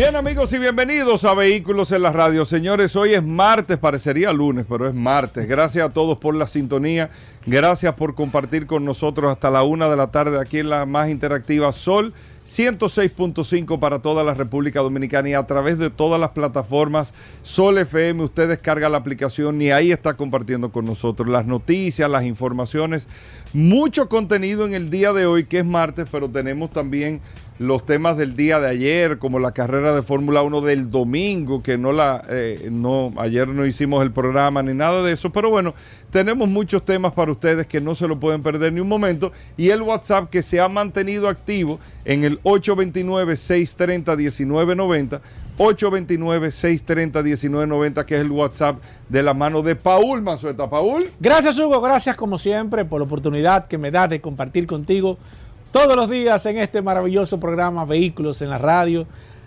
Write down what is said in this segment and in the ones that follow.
Bien amigos y bienvenidos a Vehículos en la Radio. Señores, hoy es martes, parecería lunes, pero es martes. Gracias a todos por la sintonía. Gracias por compartir con nosotros hasta la una de la tarde aquí en la más interactiva Sol 106.5 para toda la República Dominicana y a través de todas las plataformas Sol FM. Usted descarga la aplicación y ahí está compartiendo con nosotros las noticias, las informaciones. Mucho contenido en el día de hoy, que es martes, pero tenemos también los temas del día de ayer, como la carrera de Fórmula 1 del domingo, que no la, eh, no, ayer no hicimos el programa ni nada de eso, pero bueno, tenemos muchos temas para ustedes que no se lo pueden perder ni un momento, y el WhatsApp que se ha mantenido activo en el 829-630-1990, 829-630-1990, que es el WhatsApp de la mano de Paul Mazueta. Paul. Gracias Hugo, gracias como siempre por la oportunidad que me da de compartir contigo todos los días en este maravilloso programa Vehículos en la Radio.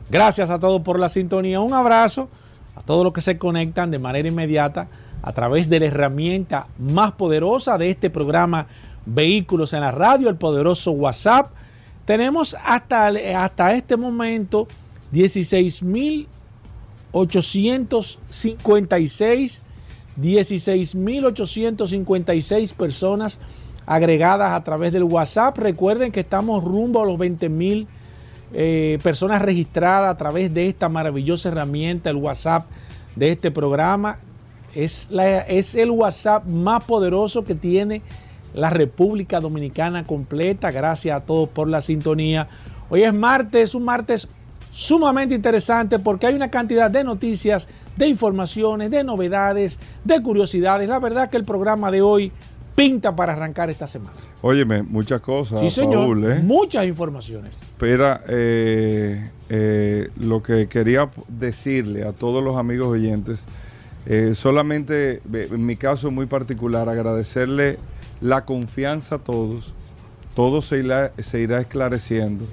Gracias a todos por la sintonía. Un abrazo a todos los que se conectan de manera inmediata a través de la herramienta más poderosa de este programa Vehículos en la Radio, el poderoso WhatsApp. Tenemos hasta, hasta este momento 16.856 16.856 personas agregadas a través del WhatsApp. Recuerden que estamos rumbo a los 20 mil eh, personas registradas a través de esta maravillosa herramienta, el WhatsApp de este programa. Es, es el WhatsApp más poderoso que tiene la República Dominicana completa. Gracias a todos por la sintonía. Hoy es martes, un martes sumamente interesante porque hay una cantidad de noticias, de informaciones, de novedades, de curiosidades. La verdad que el programa de hoy pinta para arrancar esta semana. Óyeme, muchas cosas. Sí, señor. ¿eh? Muchas informaciones. Pero eh, eh, lo que quería decirle a todos los amigos oyentes, solamente en mi caso muy particular, agradecerle la confianza a todos. Todo se irá, se irá esclareciendo.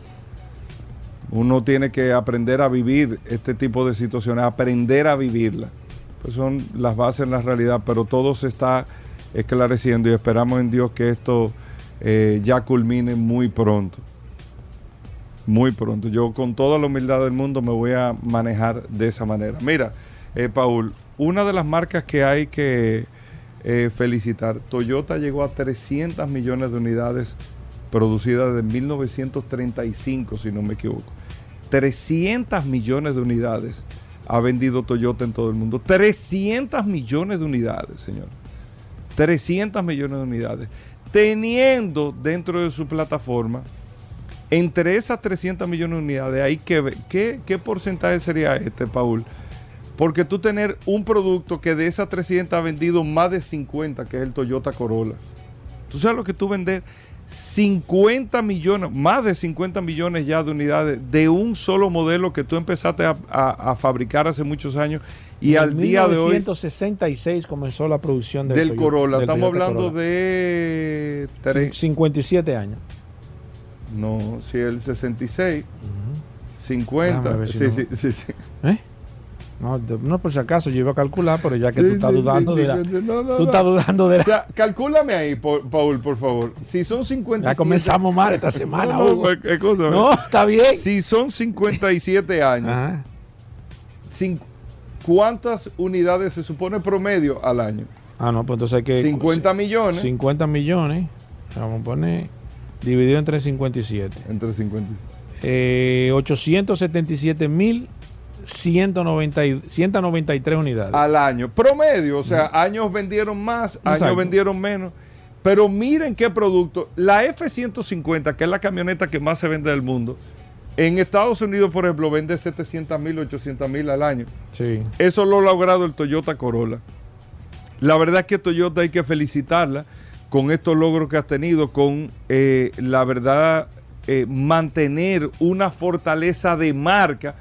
Uno tiene que aprender a vivir este tipo de situaciones, aprender a vivirla. Pues son las bases en la realidad, pero todo se está esclareciendo y esperamos en Dios que esto eh, ya culmine muy pronto. Muy pronto. Yo con toda la humildad del mundo me voy a manejar de esa manera. Mira, eh, Paul, una de las marcas que hay que eh, felicitar, Toyota llegó a 300 millones de unidades producidas desde 1935, si no me equivoco. 300 millones de unidades ha vendido Toyota en todo el mundo. 300 millones de unidades, señor. 300 millones de unidades, teniendo dentro de su plataforma, entre esas 300 millones de unidades, hay que ¿qué, qué porcentaje sería este, Paul? Porque tú tener un producto que de esas 300 ha vendido más de 50, que es el Toyota Corolla. ¿Tú sabes lo que tú vendes? 50 millones, más de 50 millones ya de unidades de un solo modelo que tú empezaste a, fabricar hace muchos años y al día de hoy... 1966 comenzó la producción del, Corolla. Estamos hablando de... 57 años. No, si el 66, 50. sí, sí, sí, sí. ¿Eh? No, no, por si acaso yo iba a calcular, pero ya que tú estás dudando de la. tú estás dudando de la. O sea, calcúlame ahí, Paul, por favor. Si son 57. Ya comenzamos mal esta semana, no, ¿qué cosa? No, está bien. Si son 57 años, ¿cuántas unidades se supone promedio al año? Ah, no, pues entonces hay que. 50 millones. 50 millones. Vamos a poner. Dividido entre 57. Entre 57. Eh, 877 mil 190, 193 unidades. Al año. Promedio, o sea, años vendieron más, años vendieron menos. Pero miren qué producto. La F-150, que es la camioneta que más se vende del mundo, en Estados Unidos, por ejemplo, vende 700 mil, 800 mil al año. Sí. Eso lo ha logrado el Toyota Corolla. La verdad es que Toyota hay que felicitarla con estos logros que has tenido, con eh, la verdad eh, mantener una fortaleza de marca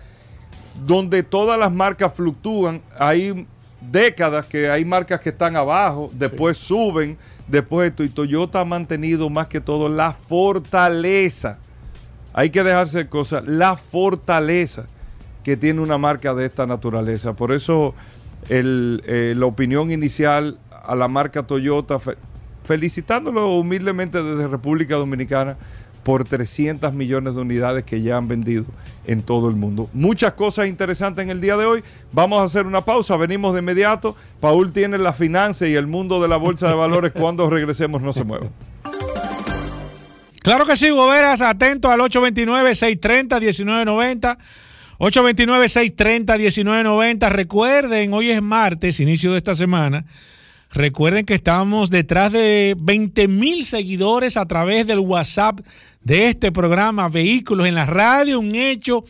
donde todas las marcas fluctúan. Hay décadas que hay marcas que están abajo, después suben, después esto. Y Toyota ha mantenido más que todo la fortaleza. Hay que dejarse de cosas, la fortaleza que tiene una marca de esta naturaleza. Por eso eh, la opinión inicial a la marca Toyota, felicitándolo humildemente desde República Dominicana por 300 millones de unidades que ya han vendido en todo el mundo. Muchas cosas interesantes en el día de hoy. Vamos a hacer una pausa, venimos de inmediato. Paul tiene la finanza y el mundo de la bolsa de valores. Cuando regresemos, no se mueva. Claro que sí, Boberas, atento al 829-630-1990. 829-630-1990. Recuerden, hoy es martes, inicio de esta semana. Recuerden que estamos detrás de 20 mil seguidores a través del WhatsApp de este programa Vehículos en la Radio, un hecho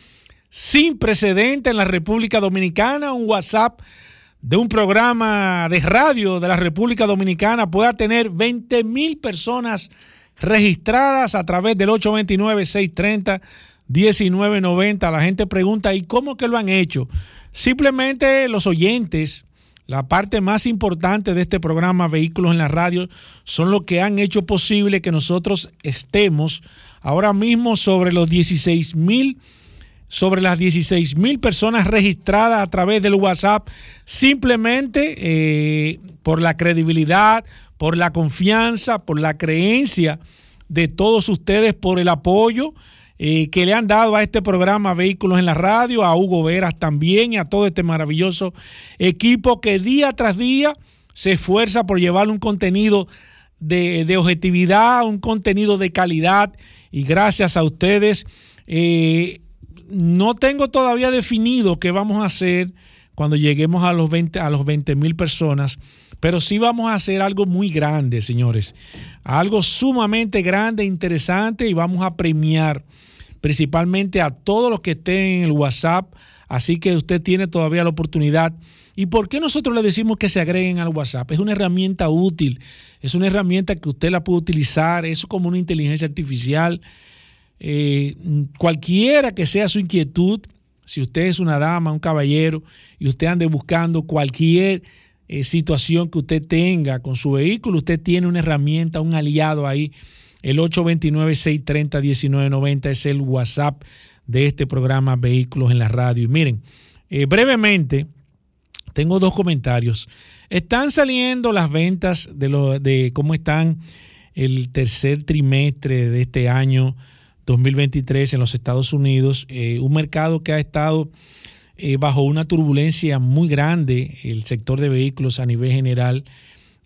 sin precedente en la República Dominicana, un WhatsApp de un programa de radio de la República Dominicana pueda tener 20 mil personas registradas a través del 829-630-1990. La gente pregunta, ¿y cómo que lo han hecho? Simplemente los oyentes la parte más importante de este programa Vehículos en la Radio son los que han hecho posible que nosotros estemos ahora mismo sobre los 16 mil sobre las 16 mil personas registradas a través del WhatsApp, simplemente eh, por la credibilidad, por la confianza, por la creencia de todos ustedes, por el apoyo eh, que le han dado a este programa Vehículos en la Radio, a Hugo Veras también y a todo este maravilloso equipo que día tras día se esfuerza por llevar un contenido de, objetividad, un contenido de calidad y gracias a ustedes. Eh, no tengo todavía definido qué vamos a hacer cuando lleguemos a los 20 a los 20 mil personas, pero sí vamos a hacer algo muy grande, señores, algo sumamente grande, interesante y vamos a premiar principalmente a todos los que estén en el WhatsApp. Así que usted tiene todavía la oportunidad. ¿Y por qué nosotros le decimos que se agreguen al WhatsApp? Es una herramienta útil, es una herramienta que usted la puede utilizar, es como una inteligencia artificial. Eh, cualquiera que sea su inquietud, si usted es una dama, un caballero, y usted ande buscando cualquier eh, situación que usted tenga con su vehículo, usted tiene una herramienta, un aliado ahí el 829-630-1990 es el WhatsApp de este programa Vehículos en la Radio. Y miren, eh, brevemente, tengo dos comentarios. Están saliendo las ventas de, lo, de cómo están el tercer trimestre de este año 2023 en los Estados Unidos, eh, un mercado que ha estado eh, bajo una turbulencia muy grande, el sector de vehículos a nivel general.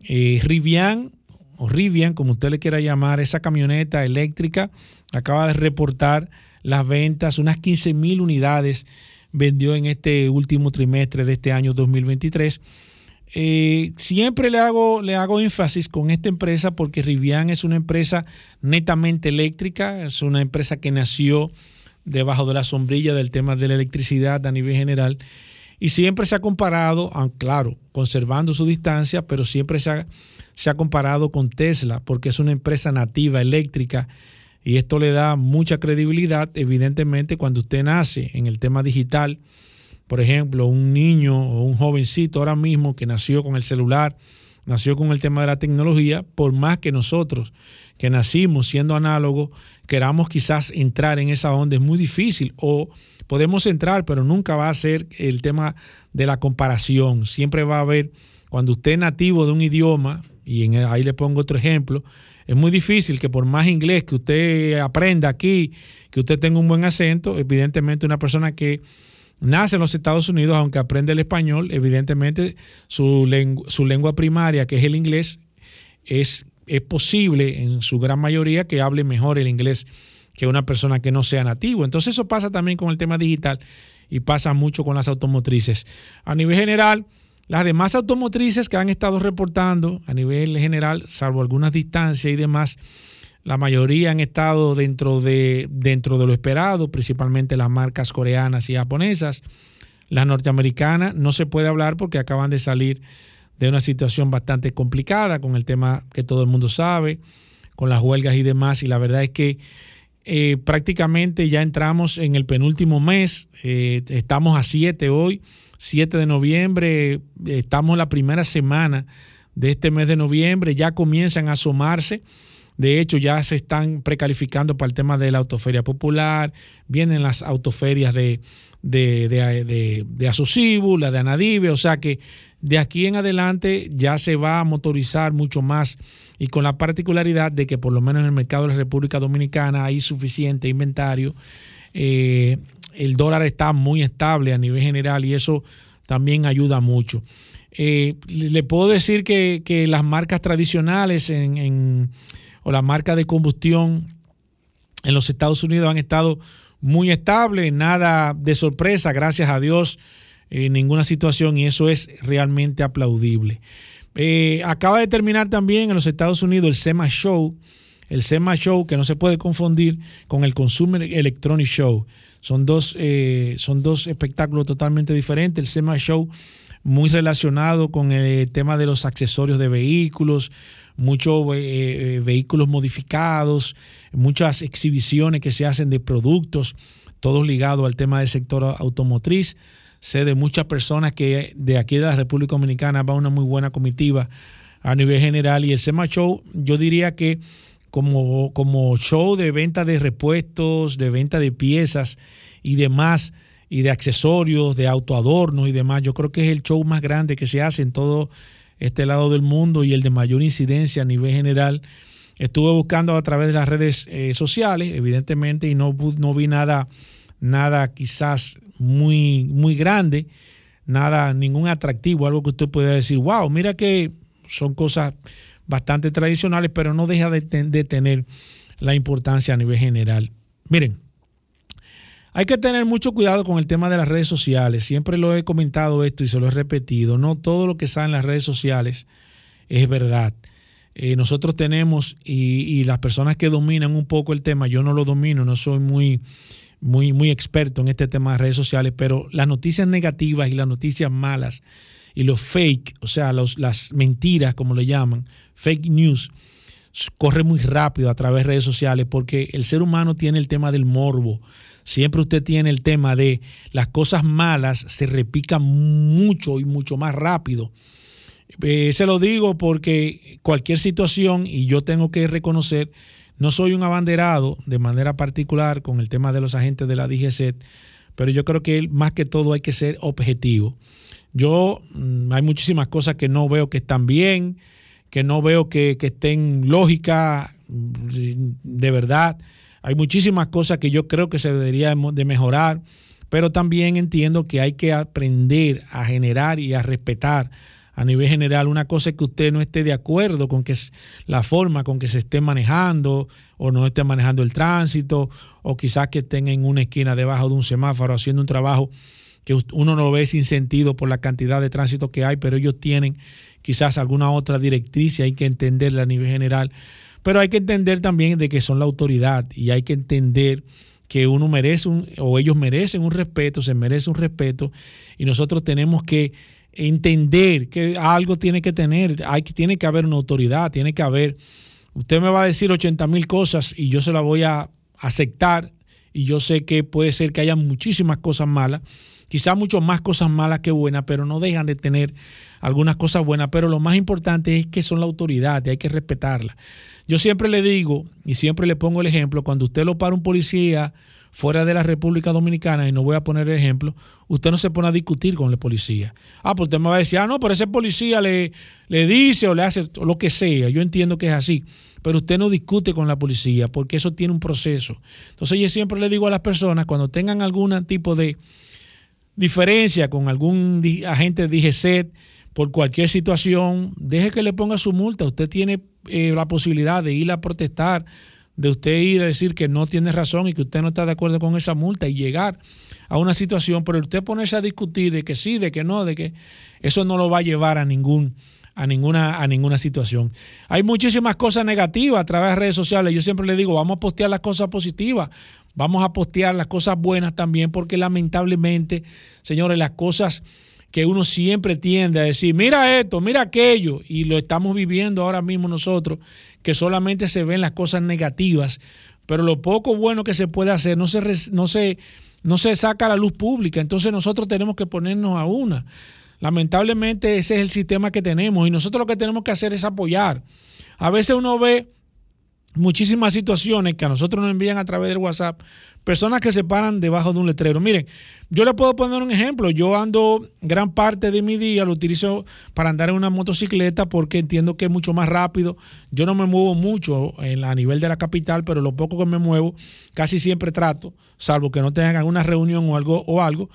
Rivian o Rivian, como usted le quiera llamar, esa camioneta eléctrica acaba de reportar las ventas, unas 15 mil unidades vendió en este último trimestre de este año 2023. Eh, siempre le hago, le hago énfasis con esta empresa porque Rivian es una empresa netamente eléctrica, es una empresa que nació debajo de la sombrilla del tema de la electricidad a nivel general y siempre se ha comparado, claro, conservando su distancia, pero siempre se ha, se ha comparado con Tesla porque es una empresa nativa eléctrica y esto le da mucha credibilidad, evidentemente, cuando usted nace en el tema digital. Por ejemplo, un niño o un jovencito ahora mismo que nació con el celular, nació con el tema de la tecnología, por más que nosotros que nacimos siendo análogos, queramos quizás entrar en esa onda, es muy difícil. O podemos entrar, pero nunca va a ser el tema de la comparación. Siempre va a haber, cuando usted es nativo de un idioma, y ahí le pongo otro ejemplo, es muy difícil que por más inglés que usted aprenda aquí, que usted tenga un buen acento, evidentemente una persona que nace en los Estados Unidos, aunque aprende el español, evidentemente su, su lengua primaria, que es el inglés, es, es posible en su gran mayoría que hable mejor el inglés que una persona que no sea nativo. Entonces eso pasa también con el tema digital y pasa mucho con las automotrices. A nivel general, las demás automotrices que han estado reportando a nivel general, salvo algunas distancias y demás, la mayoría han estado dentro de, dentro de lo esperado, principalmente las marcas coreanas y japonesas. Las norteamericanas no se puede hablar porque acaban de salir de una situación bastante complicada con el tema que todo el mundo sabe, con las huelgas y demás. Y la verdad es que eh, prácticamente ya entramos en el penúltimo mes, eh, estamos a 7 hoy, 7 de noviembre, estamos en la primera semana de este mes de noviembre, ya comienzan a asomarse. De hecho, ya se están precalificando para el tema de la autoferia popular, vienen las autoferias de, de, de, de, la de Anadive, o sea que de aquí en adelante ya se va a motorizar mucho más y con la particularidad de que por lo menos en el mercado de la República Dominicana hay suficiente inventario. Eh, el dólar está muy estable a nivel general y eso también ayuda mucho. Eh, le puedo decir que, las marcas tradicionales en, o las marcas de combustión en los Estados Unidos han estado muy estables, nada de sorpresa, gracias a Dios, en ninguna situación y eso es realmente aplaudible. Eh, acaba de terminar también en los Estados Unidos el SEMA Show, el SEMA Show que no se puede confundir con el Consumer Electronic Show. Son dos, eh, son dos espectáculos totalmente diferentes. El SEMA Show muy relacionado con el tema de los accesorios de vehículos, muchos eh, vehículos modificados, muchas exhibiciones que se hacen de productos, todos ligados al tema del sector automotriz. Sé de muchas personas que de aquí de la República Dominicana va una muy buena comitiva a nivel general y el SEMA Show yo diría que como, como show de venta de repuestos, de venta de piezas y demás, y de accesorios, de autoadornos y demás, yo creo que es el show más grande que se hace en todo este lado del mundo y el de mayor incidencia a nivel general. Estuve buscando a través de las redes eh, sociales, evidentemente, y no, no vi nada nada quizás muy, muy grande, nada, ningún atractivo, algo que usted pueda decir, wow, mira que son cosas bastante tradicionales, pero no deja de, tener la importancia a nivel general. Miren, hay que tener mucho cuidado con el tema de las redes sociales. Siempre lo he comentado esto y se lo he repetido. No todo lo que sale en las redes sociales es verdad. Eh, nosotros tenemos, y, y, las personas que dominan un poco el tema, yo no lo domino, no soy muy muy, muy experto en este tema de redes sociales, pero las noticias negativas y las noticias malas y los fake, o sea, las mentiras, como le llaman, fake news, corre muy rápido a través de redes sociales porque el ser humano tiene el tema del morbo. Siempre usted tiene el tema de las cosas malas se repican mucho y mucho más rápido. Eh, se lo digo porque cualquier situación, y yo tengo que reconocer no soy un abanderado de manera particular con el tema de los agentes de la DGC, pero yo creo que más que todo hay que ser objetivo. Yo mm, hay muchísimas cosas que no veo que están bien, que no veo que, estén lógicas, mm, de verdad. Hay muchísimas cosas que yo creo que se debería de mejorar, pero también entiendo que hay que aprender a generar y a respetar a nivel general. Una cosa es que usted no esté de acuerdo con que es la forma con que se esté manejando o no esté manejando el tránsito o quizás que estén en una esquina debajo de un semáforo haciendo un trabajo que uno no ve sin sentido por la cantidad de tránsito que hay, pero ellos tienen quizás alguna otra directriz y hay que entenderla a nivel general. Pero hay que entender también de que son la autoridad y hay que entender que uno merece un, o ellos merecen un respeto, se merece un respeto y nosotros tenemos que entender que algo tiene que tener, hay, tiene que haber una autoridad, tiene que haber, usted me va a decir 80 mil cosas y yo se la voy a aceptar y yo sé que puede ser que haya muchísimas cosas malas, quizás mucho más cosas malas que buenas, pero no dejan de tener algunas cosas buenas, pero lo más importante es que son la autoridad y hay que respetarla. Yo siempre le digo y siempre le pongo el ejemplo, cuando usted lo para un policía, fuera de la República Dominicana, y no voy a poner el ejemplo, usted no se pone a discutir con el policía. Ah, pues usted me va a decir, ah, no, pero ese policía le, le dice o le hace lo que sea. Yo entiendo que es así, pero usted no discute con la policía porque eso tiene un proceso. Entonces yo siempre le digo a las personas, cuando tengan algún tipo de diferencia con algún agente de DGCET por cualquier situación, deje que le ponga su multa. Usted tiene eh, la posibilidad de ir a protestar de usted ir a decir que no tiene razón y que usted no está de acuerdo con esa multa y llegar a una situación, pero usted ponerse a discutir de que sí, de que no, de que eso no lo va a llevar a ningún a ninguna a ninguna situación. Hay muchísimas cosas negativas a través de redes sociales. Yo siempre le digo, vamos a postear las cosas positivas, vamos a postear las cosas buenas también porque lamentablemente, señores, las cosas que uno siempre tiende a decir, mira esto, mira aquello, y lo estamos viviendo ahora mismo nosotros, que solamente se ven las cosas negativas, pero lo poco bueno que se puede hacer no se, no se, no se saca a la luz pública, entonces nosotros tenemos que ponernos a una. Lamentablemente ese es el sistema que tenemos y nosotros lo que tenemos que hacer es apoyar. A veces uno ve muchísimas situaciones que a nosotros nos envían a través del WhatsApp, personas que se paran debajo de un letrero. Miren, yo le puedo poner un ejemplo. Yo ando gran parte de mi día, lo utilizo para andar en una motocicleta porque entiendo que es mucho más rápido. Yo no me muevo mucho a nivel de la capital, pero lo poco que me muevo, casi siempre trato, salvo que no tengan alguna reunión o algo, o algo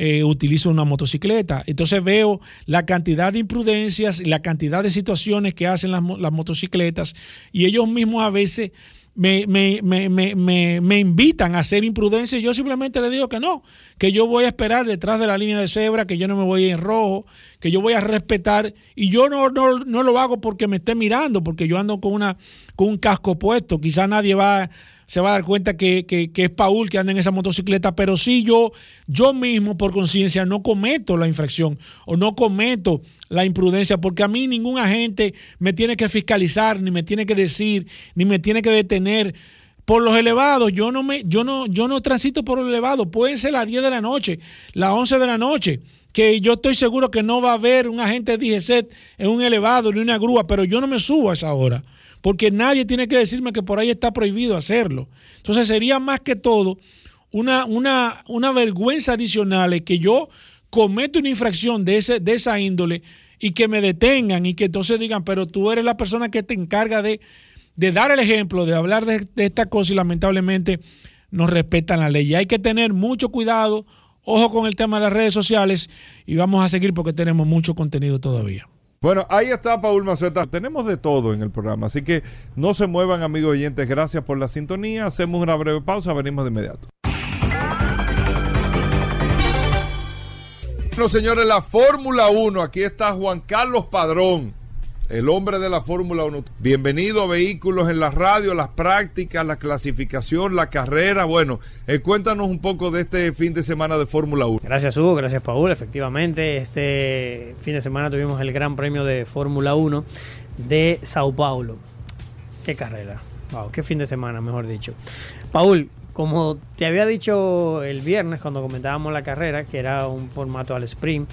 eh, utilizo una motocicleta. Entonces veo la cantidad de imprudencias y la cantidad de situaciones que hacen las, las motocicletas y ellos mismos a veces me, me, me, me, invitan a hacer imprudencia y yo simplemente le digo que no, que yo voy a esperar detrás de la línea de cebra, que yo no me voy en rojo, que yo voy a respetar y yo no, no, no lo hago porque me esté mirando, porque yo ando con, una, con un casco puesto, quizás nadie va se va a dar cuenta que, es Paul que anda en esa motocicleta, pero sí yo, yo mismo por conciencia no cometo la infracción o no cometo la imprudencia, porque a mí ningún agente me tiene que fiscalizar, ni me tiene que decir, ni me tiene que detener. Por los elevados, yo no me, yo no, yo no transito por los elevados. Pueden ser las 10 de la noche, las 11 de la noche, que yo estoy seguro que no va a haber un agente de DGCET en un elevado ni una grúa, pero yo no me subo a esa hora porque nadie tiene que decirme que por ahí está prohibido hacerlo. Entonces sería más que todo una, una, una vergüenza adicional que yo cometo una infracción de, ese, de esa índole y que me detengan y que entonces digan, pero tú eres la persona que te encarga de, dar el ejemplo, de hablar de, de esta cosa y lamentablemente no respetan la ley. Y hay que tener mucho cuidado, ojo con el tema de las redes sociales y vamos a seguir porque tenemos mucho contenido todavía. Bueno, ahí está Paul Maceta. Tenemos de todo en el programa, así que no se muevan, amigos oyentes. Gracias por la sintonía. Hacemos una breve pausa, venimos de inmediato. Bueno, señores, la Fórmula 1. Aquí está Juan Carlos Padrón el hombre de la Fórmula 1. Bienvenido a Vehículos en la Radio, las prácticas, la clasificación, la carrera. Bueno, eh, cuéntanos un poco de este fin de semana de Fórmula 1. Gracias, Hugo. Gracias, Paul. Efectivamente, este fin de semana tuvimos el Gran Premio de Fórmula 1 de Sao Paulo. Qué carrera. Wow, qué fin de semana, mejor dicho. Paul, como te había dicho el viernes cuando comentábamos la carrera, que era un formato al sprint,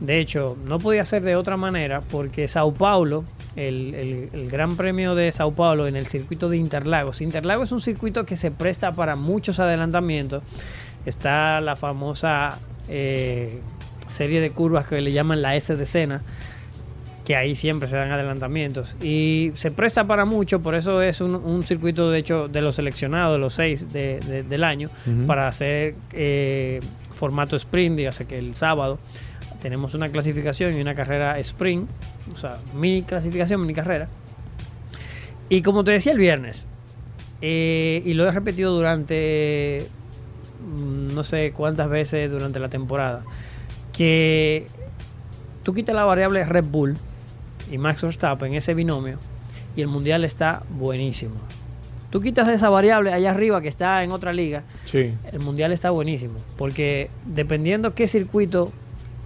de hecho, no podía ser de otra manera porque Sao Paulo, el, Gran Premio de Sao Paulo en el circuito de Interlagos, Interlagos es un circuito que se presta para muchos adelantamientos. Está la famosa eh, serie de curvas que le llaman la S de Sena, que ahí siempre se dan adelantamientos. Y se presta para mucho, por eso es un, circuito, de hecho, de los seleccionados, de los seis del año, para hacer eh, formato sprint, dígase que el sábado tenemos una clasificación y una carrera sprint, o sea, mini clasificación, mini carrera. Y como te decía el viernes, eh, y lo he repetido durante mm, no sé cuántas veces durante la temporada, que tú quitas la variable Red Bull y Max Verstappen, ese binomio, y el mundial está buenísimo. Tú quitas esa variable allá arriba que está en otra liga, sí. el mundial está buenísimo, porque dependiendo qué circuito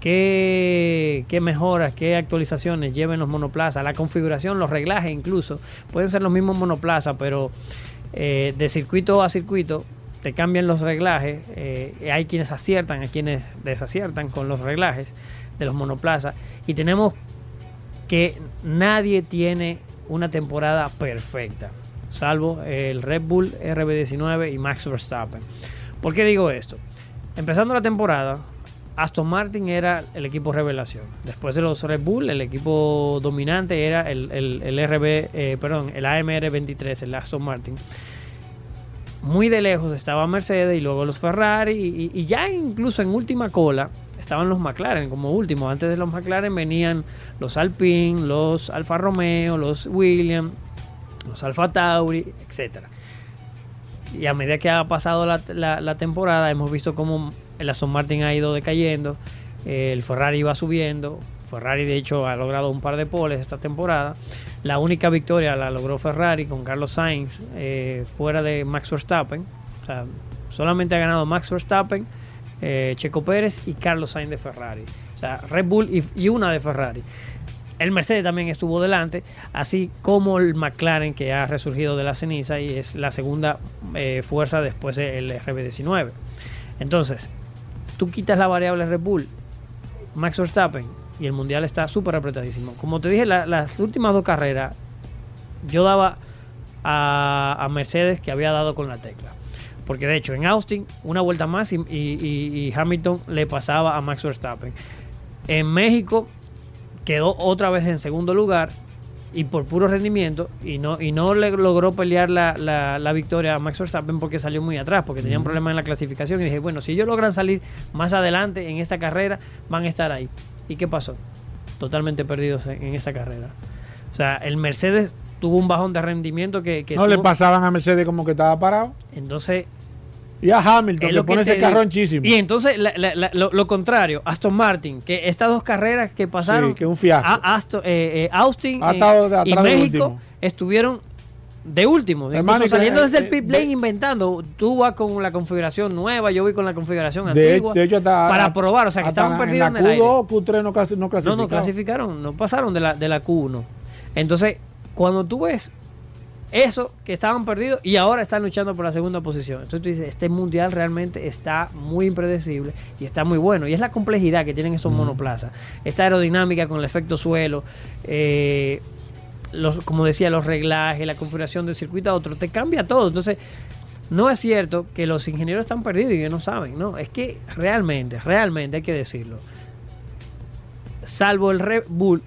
qué, mejoras, qué actualizaciones lleven los monoplazas, la configuración, los reglajes incluso. Pueden ser los mismos monoplazas, pero eh, de circuito a circuito te cambian los reglajes. Eh, hay quienes aciertan, hay quienes desaciertan con los reglajes de los monoplazas. Y tenemos que nadie tiene una temporada perfecta, salvo el Red Bull RB19 y Max Verstappen. ¿Por qué digo esto? Empezando la temporada, Aston Martin era el equipo revelación. Después de los Red Bull, el equipo dominante era el, RB, eh, perdón, el AMR 23, el Aston Martin. Muy de lejos estaba Mercedes y luego los Ferrari y, ya incluso en última cola estaban los McLaren como último. Antes de los McLaren venían los Alpine, los Alfa Romeo, los Williams, los Alfa Tauri, etc. Y a medida que ha pasado la, la temporada hemos visto cómo el Aston Martin ha ido decayendo, el Ferrari va subiendo, Ferrari de hecho ha logrado un par de poles esta temporada. La única victoria la logró Ferrari con Carlos Sainz eh, fuera de Max Verstappen. O sea, solamente ha ganado Max Verstappen, eh, Checo Pérez y Carlos Sainz de Ferrari. sea, Red Bull y, y una de Ferrari. El Mercedes también estuvo delante, así como el McLaren que ha resurgido de la ceniza y es la segunda eh, fuerza después del RB19. Entonces, tú quitas la variable Red Bull, Max Verstappen y el mundial está súper apretadísimo. Como te dije, la- las últimas dos carreras yo daba a, Mercedes que había dado con la tecla. Porque de hecho en Austin una vuelta más y- y Hamilton le pasaba a Max Verstappen. En México quedó otra vez en segundo lugar y por puro rendimiento y no, y no le logró pelear la, la- la victoria a Max Verstappen porque salió muy atrás, porque tenían problemas en la clasificación y dije, bueno, si ellos logran salir más adelante en esta carrera, van a estar ahí. ¿Y qué pasó? Totalmente perdidos en, en esta carrera. O sea, el Mercedes tuvo un bajón de rendimiento que... que No le pasaban a Mercedes como que estaba parado. Entonces, Y a Hamilton, que lo pone que ese carro anchísimo. Y entonces, la- la- la- lo, lo contrario, Aston Martin, que estas dos carreras que pasaron, Sí, que un fiasco. a- Aston- eh, eh, Austin eh, de y México estuvieron de último, Hermano, que- saliendo desde el pit lane inventando. Tú vas con la configuración nueva, yo voy con la configuración de, antigua de hecho, hasta, para probar, o sea, que estaban en perdidos en la el aire. Q2, Q3 no, clasi- no No, clasificaron. no clasificaron, no pasaron de la, de la Q1. Entonces, cuando tú ves eso, que estaban perdidos y ahora están luchando por la segunda posición. Entonces tú dices, este mundial realmente está muy impredecible y está muy bueno. Y es la complejidad que tienen estos monoplazas. Esta aerodinámica con el efecto suelo, eh, los, como decía, los reglajes, la configuración del circuito a otro, te cambia todo. Entonces, no es cierto que los ingenieros están perdidos y que no saben. No, es que realmente, realmente hay que decirlo salvo el Red Bull,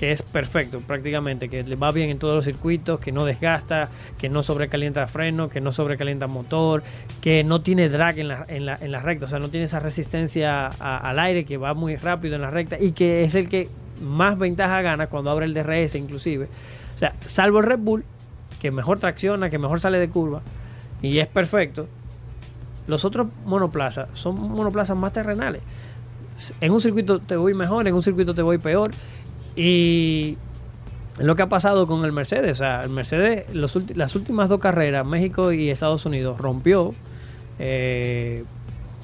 que es perfecto prácticamente, que le va bien en todos los circuitos, que no desgasta, que no sobrecalienta freno, que no sobrecalienta motor, que no tiene drag en la, en recta, o sea, no tiene esa resistencia al aire, que va muy rápido en la recta y que es el que más ventaja gana cuando abre el DRS inclusive. O sea, salvo el Red Bull, que mejor tracciona, que mejor sale de curva y es perfecto, los otros monoplazas son monoplazas más terrenales en un circuito te voy mejor, en un circuito te voy peor. Y lo que ha pasado con el Mercedes. O sea, el Mercedes, las últimas dos carreras, México y Estados Unidos, rompió. eh,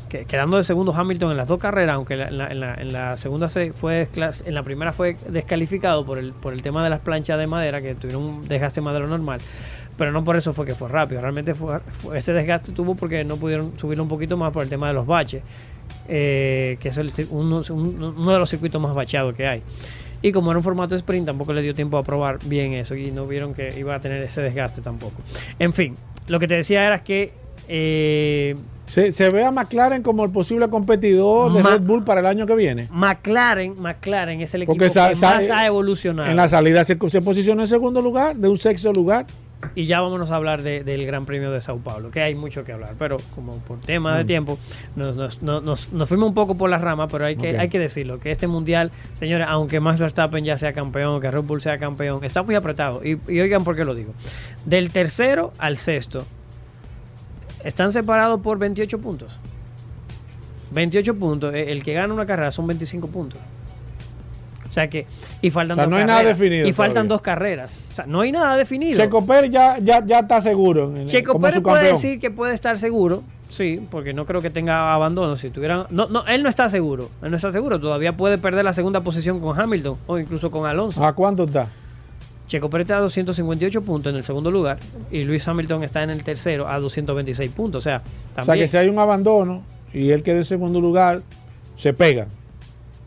que- quedando de segundo Hamilton en las dos carreras, aunque en la, segunda se fue en la primera fue descalificado por el, por el tema de las planchas de madera, que tuvieron un desgaste más de lo normal. Pero no por eso fue que fue rápido. Realmente fue, ese desgaste tuvo porque no pudieron subirlo un poquito más por el tema de los baches eh, que es uno, un- uno de los circuitos más bachados que hay. Y como era un formato sprint, tampoco le dio tiempo a probar bien eso y no vieron que iba a tener ese desgaste tampoco. En fin, lo que te decía era que eh, Se, se ve a McLaren como el posible competidor de Red Bull para el año que viene. McLaren, McLaren es el equipo que más ha evolucionado. En la salida se, se posicionó en segundo lugar, de un sexto lugar. Y ya vámonos a hablar de- del Gran Premio de Sao Paulo, que hay mucho que hablar, pero como por tema de Mm. tiempo, nos, nos- nos- nos- nos fuimos un poco por las ramas, pero hay que, hay que decirlo, que este mundial, señores, aunque Max Verstappen ya sea campeón, que Red Bull sea campeón, está muy apretado. Y, y oigan por qué lo digo. Del tercero al sexto, están separados por 28 puntos. 28 puntos. Eh, El que gana una carrera son 25 puntos. O sea que. Y faltan O sea, dos no hay nada carreras. definido Y faltan todavía. dos carreras. O sea, no hay nada definido. Checo Pérez ya, ya, ya está seguro. Checo Pérez puede decir que puede estar seguro, sí, porque no creo que tenga abandono. Si tuvieran, no, no, él no está seguro, él no está seguro. Todavía puede perder la segunda posición con Hamilton o incluso con Alonso. ¿A cuánto está? Checo Pérez está a 258 puntos en el segundo lugar y Luis Hamilton está en el tercero a 226 puntos. O sea, O sea que si hay un abandono y él queda en segundo lugar, se pega.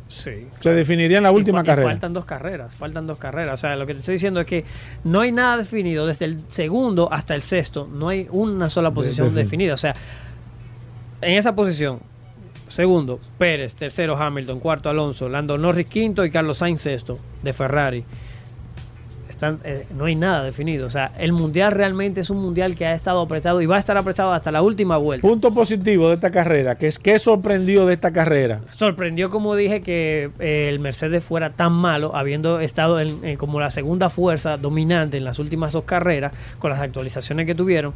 Sí. Se definiría en la última y carrera. faltan dos carreras, faltan dos carreras. O sea, lo que te estoy diciendo es que no hay nada definido desde el segundo hasta el sexto. No hay una sola posición defin- definida. O sea, en esa posición, segundo, Pérez, tercero, Hamilton, cuarto, Alonso, Lando Norris, quinto y Carlos Sainz, sexto, de Ferrari. Están, eh, no hay nada definido. O sea, el mundial realmente es un mundial que ha estado apretado y va a estar apretado hasta la última vuelta. Punto positivo de esta carrera, que es que sorprendió de esta carrera. Sorprendió, como dije, que eh, el Mercedes fuera tan malo, habiendo estado en, en como la segunda fuerza dominante en las últimas dos carreras, con las actualizaciones que tuvieron,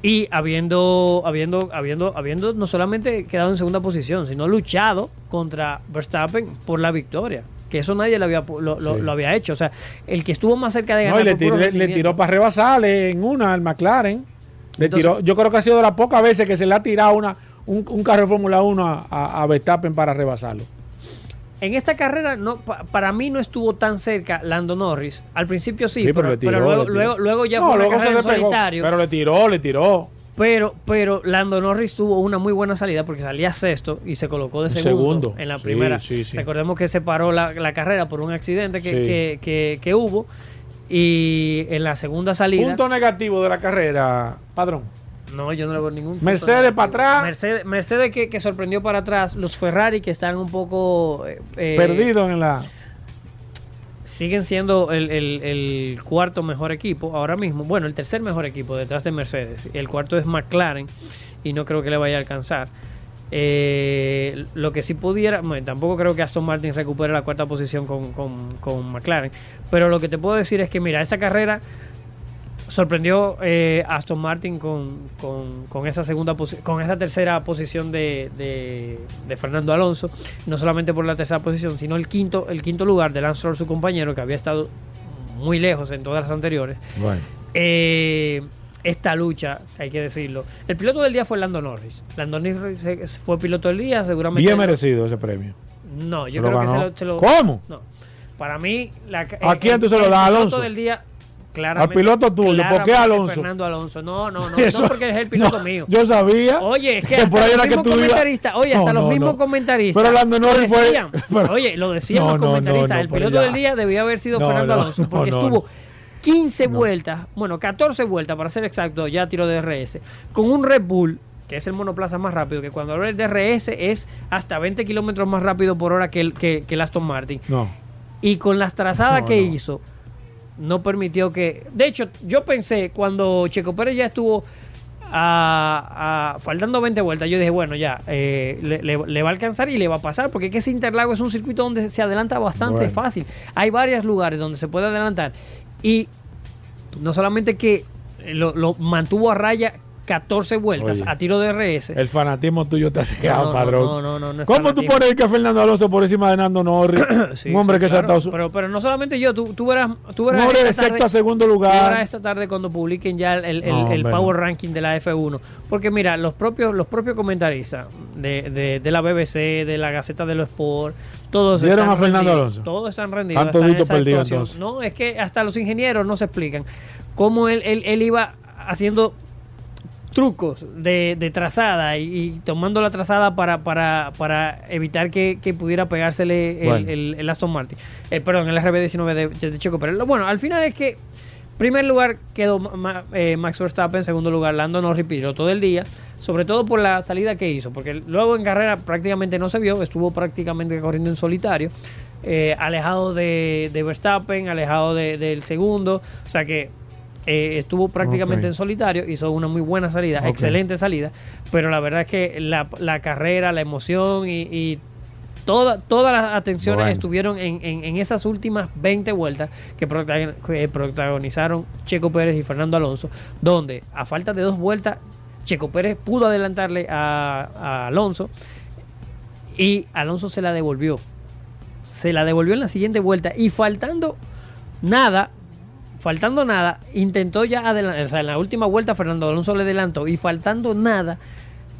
y habiendo, habiendo, habiendo, habiendo no solamente quedado en segunda posición, sino luchado contra Verstappen por la victoria. Que eso nadie lo había, lo, lo- Sí. lo había hecho. O sea, el que estuvo más cerca de No, ganar. y le, tiró- le- le rendimiento. tiró para rebasarle en una al McLaren. Le Entonces- tiró, yo creo que ha sido de las pocas veces que se le ha tirado una, un, un carro de Fórmula 1 a, a- a Verstappen para rebasarlo. En esta carrera, no, pa- para mí no estuvo tan cerca Lando Norris. Al principio sí, Sí, pero pero, tiró, pero luego, luego, luego ya No, fue una luego se carrera en solitario. Pero le tiró, le tiró. Pero, pero Lando Norris tuvo una muy buena salida porque salía sexto y se colocó de segundo, Segundo. en la Sí, primera. sí, sí. Recordemos que se paró la, la carrera por un accidente que, que- que- que hubo. Y en la segunda salida. Punto negativo de la carrera, padrón. No, yo no le veo ningún. Mercedes para atrás. Mercedes, Mercedes que, que sorprendió para atrás. Los Ferrari que están un poco. eh, eh, Perdido en la. Siguen siendo el, el- cuarto mejor equipo ahora mismo. Bueno, el tercer mejor equipo detrás de Mercedes. El cuarto es McLaren y no creo que le vaya a alcanzar. Eh, lo que sí pudiera, bueno, tampoco creo que Aston Martin recupere la cuarta posición con, con- con McLaren. Pero lo que te puedo decir es que, mira, esta carrera sorprendió eh, Aston Martin con, con- con esa segunda con esa tercera posición de, de- de Fernando Alonso no solamente por la tercera posición sino el quinto el quinto lugar de Lance Stroll su compañero que había estado muy lejos en todas las anteriores Bueno. Eh, esta lucha hay que decirlo el piloto del día fue Lando Norris Lando Norris fue piloto del día seguramente Bien merecido ese premio. no yo creo que se lo, se lo- ¿Cómo? no para mí la, ¿A quién tú se lo das, el piloto Alonso? del día claramente, Al piloto tuyo, ¿por qué Alonso? Fernando Alonso. No, no, no, Eso- no porque es el piloto no, mío. Yo sabía. Oye, es que que hasta por ahí los mismos comentaristas, oye, hasta No, los mismos comentaristas. Pero Lando Norris fue- decían. pero- oye, lo decían los comentaristas. el piloto ya. del día debió haber sido Fernando Alonso, porque estuvo no. 15 vueltas, bueno, 14 vueltas para ser exacto, ya tiro de DRS, con un Red Bull que es el monoplaza más rápido, que cuando habla el DRS es hasta 20 kilómetros más rápido por hora que el, que, que el Aston Martin. No. Y con las trazadas No, que no. hizo, no permitió que. De hecho, yo pensé cuando Checo Pérez ya estuvo a, a- faltando 20 vueltas, yo dije, bueno, ya, eh, le, le- le va a alcanzar y le va a pasar, porque es que ese Interlago es un circuito donde se adelanta bastante Bueno. fácil. Hay varios lugares donde se puede adelantar. Y no solamente que lo, lo mantuvo a raya 14 vueltas Oye. a tiro de RS. El fanatismo tuyo te ha cegado, no, no, padrón. no, no, no, ¿Cómo tú pones que Fernando Alonso por encima de Nando Norris? Sí, un hombre sí, que se ha claro, estado. pero, pero no solamente yo, tú, tú verás, tú verás hombre de esta tarde- sexto a segundo tú verás lugar. esta tarde cuando publiquen ya el, el- Power. Ranking de la F1. Porque mira, los propios, los propios comentaristas de, de- de la BBC, de la Gaceta de los Sport, todos ¿Dieron están a Fernando rendidos, Alonso? Todos están rendidos. Están toditos perdidos. No, es que hasta los ingenieros no se explican cómo él, él- él iba haciendo trucos de, de trazada y, y tomando la trazada para, para, para evitar que, que pudiera pegársele el, Bueno. el- el Aston Martin. Eh, perdón, el RB19 de, de Checo. Lo- Bueno, al final es que primer lugar quedó eh, Max Verstappen, segundo lugar Lando Norris, piloto del día, sobre todo por la salida que hizo, porque luego en carrera prácticamente no se vio, estuvo prácticamente corriendo en solitario, eh, alejado de, de Verstappen, alejado de- del segundo, o sea que eh, estuvo prácticamente en solitario, hizo una muy buena salida, excelente salida, pero la verdad es que la, la carrera, la emoción y, y toda- todas las atenciones Bueno. estuvieron en, en- en esas últimas 20 vueltas que, protagon- que protagonizaron Checo Pérez y Fernando Alonso, donde a falta de dos vueltas Checo Pérez pudo adelantarle a, a Alonso y Alonso se la devolvió. Se la devolvió en la siguiente vuelta y faltando nada, faltando nada, intentó ya adelantar, o sea, en la última vuelta Fernando Alonso le adelantó y faltando nada,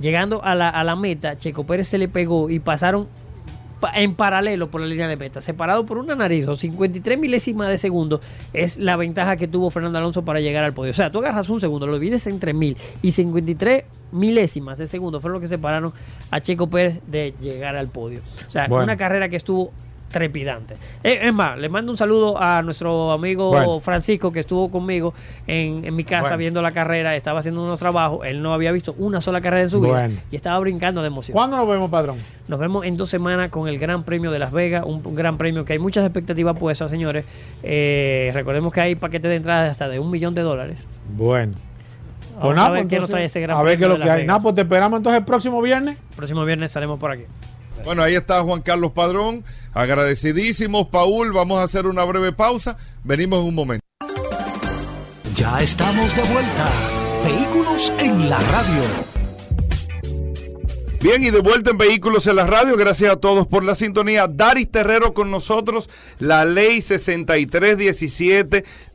llegando a la, a la meta, Checo Pérez se le pegó y pasaron pa- en paralelo por la línea de meta, separado por una nariz o 53 milésimas de segundo, es la ventaja que tuvo Fernando Alonso para llegar al podio. O sea, tú agarras un segundo, lo divides entre mil y 53 milésimas de segundo fueron los que separaron a Checo Pérez de llegar al podio. O sea, Bueno. una carrera que estuvo trepidante. Eh, es más, le mando un saludo a nuestro amigo Bueno. Francisco que estuvo conmigo en, en mi casa Bueno. viendo la carrera, estaba haciendo unos trabajos, él no había visto una sola carrera en su vida Bueno. y estaba brincando de emoción. ¿Cuándo nos vemos, padrón? Nos vemos en dos semanas con el Gran Premio de Las Vegas, un, un gran premio que hay muchas expectativas puestas, señores. Eh, recordemos que hay paquetes de entrada de hasta de un millón de dólares. Bueno. Vamos a ver qué nos trae ese Gran A ver qué es lo que hay. Pues te esperamos entonces el próximo viernes. Próximo viernes salimos por aquí. Bueno, ahí está Juan Carlos Padrón. Agradecidísimos, Paul. Vamos a hacer una breve pausa. Venimos en un momento. Ya estamos de vuelta. Vehículos en la radio. Bien, y de vuelta en Vehículos en la Radio. Gracias a todos por la sintonía. Daris Terrero con nosotros. La ley 6317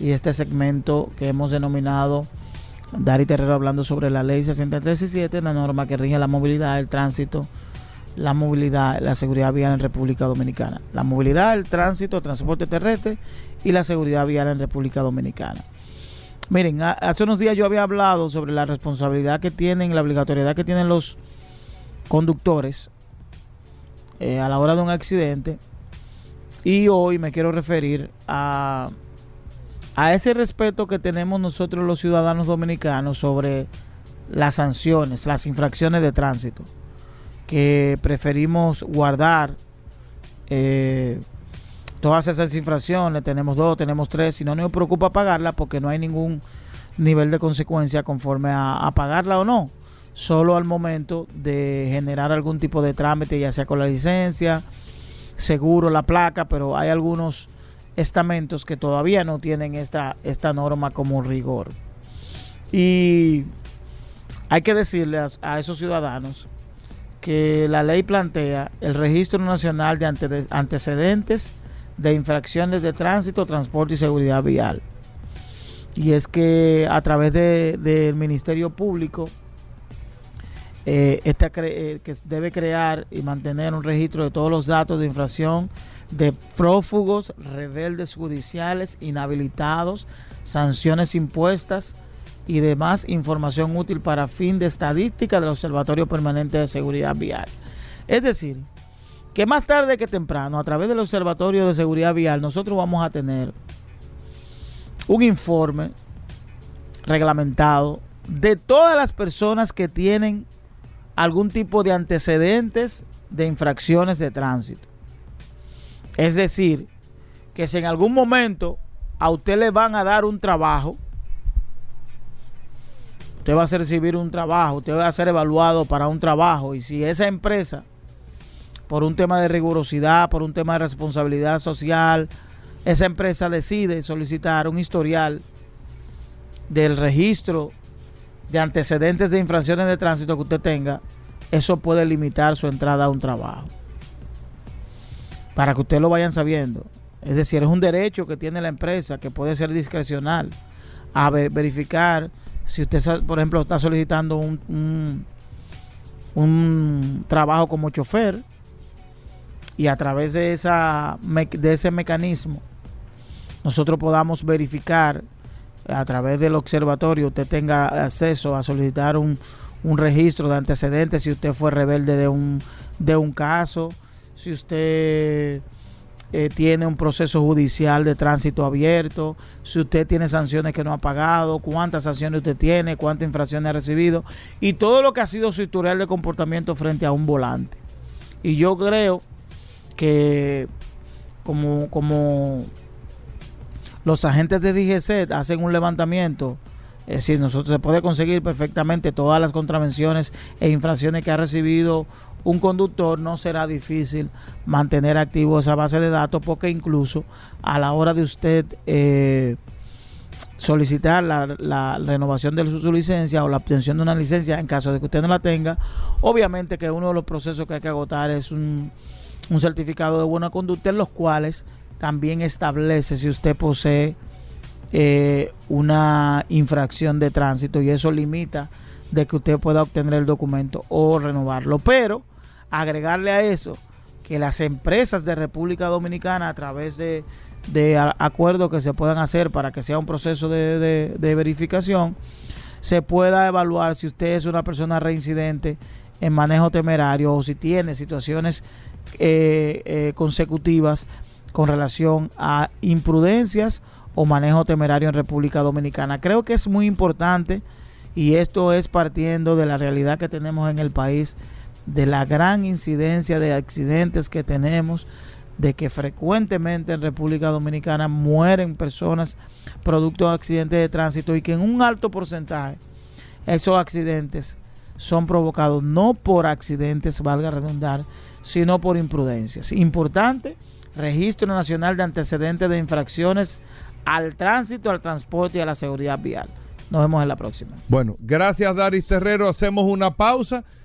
y este segmento que hemos denominado Dari Terrero hablando sobre la ley 6317, la norma que rige la movilidad, el tránsito, la movilidad, la seguridad vial en República Dominicana. La movilidad, el tránsito, el transporte terrestre y la seguridad vial en República Dominicana. Miren, hace unos días yo había hablado sobre la responsabilidad que tienen, la obligatoriedad que tienen los conductores eh, a la hora de un accidente. Y hoy me quiero referir a a ese respeto que tenemos nosotros los ciudadanos dominicanos sobre las sanciones, las infracciones de tránsito, que preferimos guardar eh, todas esas infracciones, tenemos dos, tenemos tres, y no nos preocupa pagarla porque no hay ningún nivel de consecuencia conforme a, a pagarla o no, solo al momento de generar algún tipo de trámite, ya sea con la licencia, seguro, la placa, pero hay algunos estamentos que todavía no tienen esta, esta norma como rigor. Y hay que decirle a, esos ciudadanos que la ley plantea el registro nacional de antecedentes de infracciones de tránsito, transporte y seguridad vial. Y es que a través del Ministerio Público, eh, eh, que debe crear y mantener un registro de todos los datos de infracción de prófugos, rebeldes judiciales, inhabilitados, sanciones impuestas y demás información útil para fin de estadística del Observatorio Permanente de Seguridad Vial. Es decir, que más tarde que temprano, a través del Observatorio de Seguridad Vial, nosotros vamos a tener un informe reglamentado de todas las personas que tienen algún tipo de antecedentes de infracciones de tránsito. Es decir, que si en algún momento a usted le van a dar un trabajo, usted va a recibir un trabajo, usted va a ser evaluado para un trabajo. Y si esa empresa, por un tema de rigurosidad, por un tema de responsabilidad social, esa empresa decide solicitar un historial del registro de antecedentes de infracciones de tránsito que usted tenga, eso puede limitar su entrada a un trabajo para que ustedes lo vayan sabiendo. Es decir, es un derecho que tiene la empresa que puede ser discrecional a verificar si usted, por ejemplo, está solicitando un, un, trabajo como chofer y a través de, esa, de ese mecanismo nosotros podamos verificar a través del observatorio usted tenga acceso a solicitar un, un registro de antecedentes si usted fue rebelde de un, de un caso si usted eh, tiene un proceso judicial de tránsito abierto, si usted tiene sanciones que no ha pagado, cuántas sanciones usted tiene, cuántas infracciones ha recibido y todo lo que ha sido su historial de comportamiento frente a un volante. Y yo creo que como, como los agentes de DGC hacen un levantamiento, es decir, nosotros se puede conseguir perfectamente todas las contravenciones e infracciones que ha recibido un conductor, no será difícil mantener activo esa base de datos porque incluso a la hora de usted eh, solicitar la, renovación de su, licencia o la obtención de una licencia en caso de que usted no la tenga, obviamente que uno de los procesos que hay que agotar es un, certificado de buena conducta en los cuales también establece si usted posee eh, una infracción de tránsito y eso limita de que usted pueda obtener el documento o renovarlo. Pero agregarle a eso que las empresas de República Dominicana a través de, acuerdos que se puedan hacer para que sea un proceso de, verificación, se pueda evaluar si usted es una persona reincidente en manejo temerario o si tiene situaciones eh, eh, consecutivas con relación a imprudencias o manejo temerario en República Dominicana. Creo que es muy importante y esto es partiendo de la realidad que tenemos en el país de la gran incidencia de accidentes que tenemos, de que frecuentemente en República Dominicana mueren personas producto de accidentes de tránsito y que en un alto porcentaje esos accidentes son provocados no por accidentes, valga redundar, sino por imprudencias. Importante, Registro Nacional de Antecedentes de Infracciones al Tránsito, al Transporte y a la Seguridad Vial. Nos vemos en la próxima. Bueno, gracias Daris Terrero. Hacemos una pausa.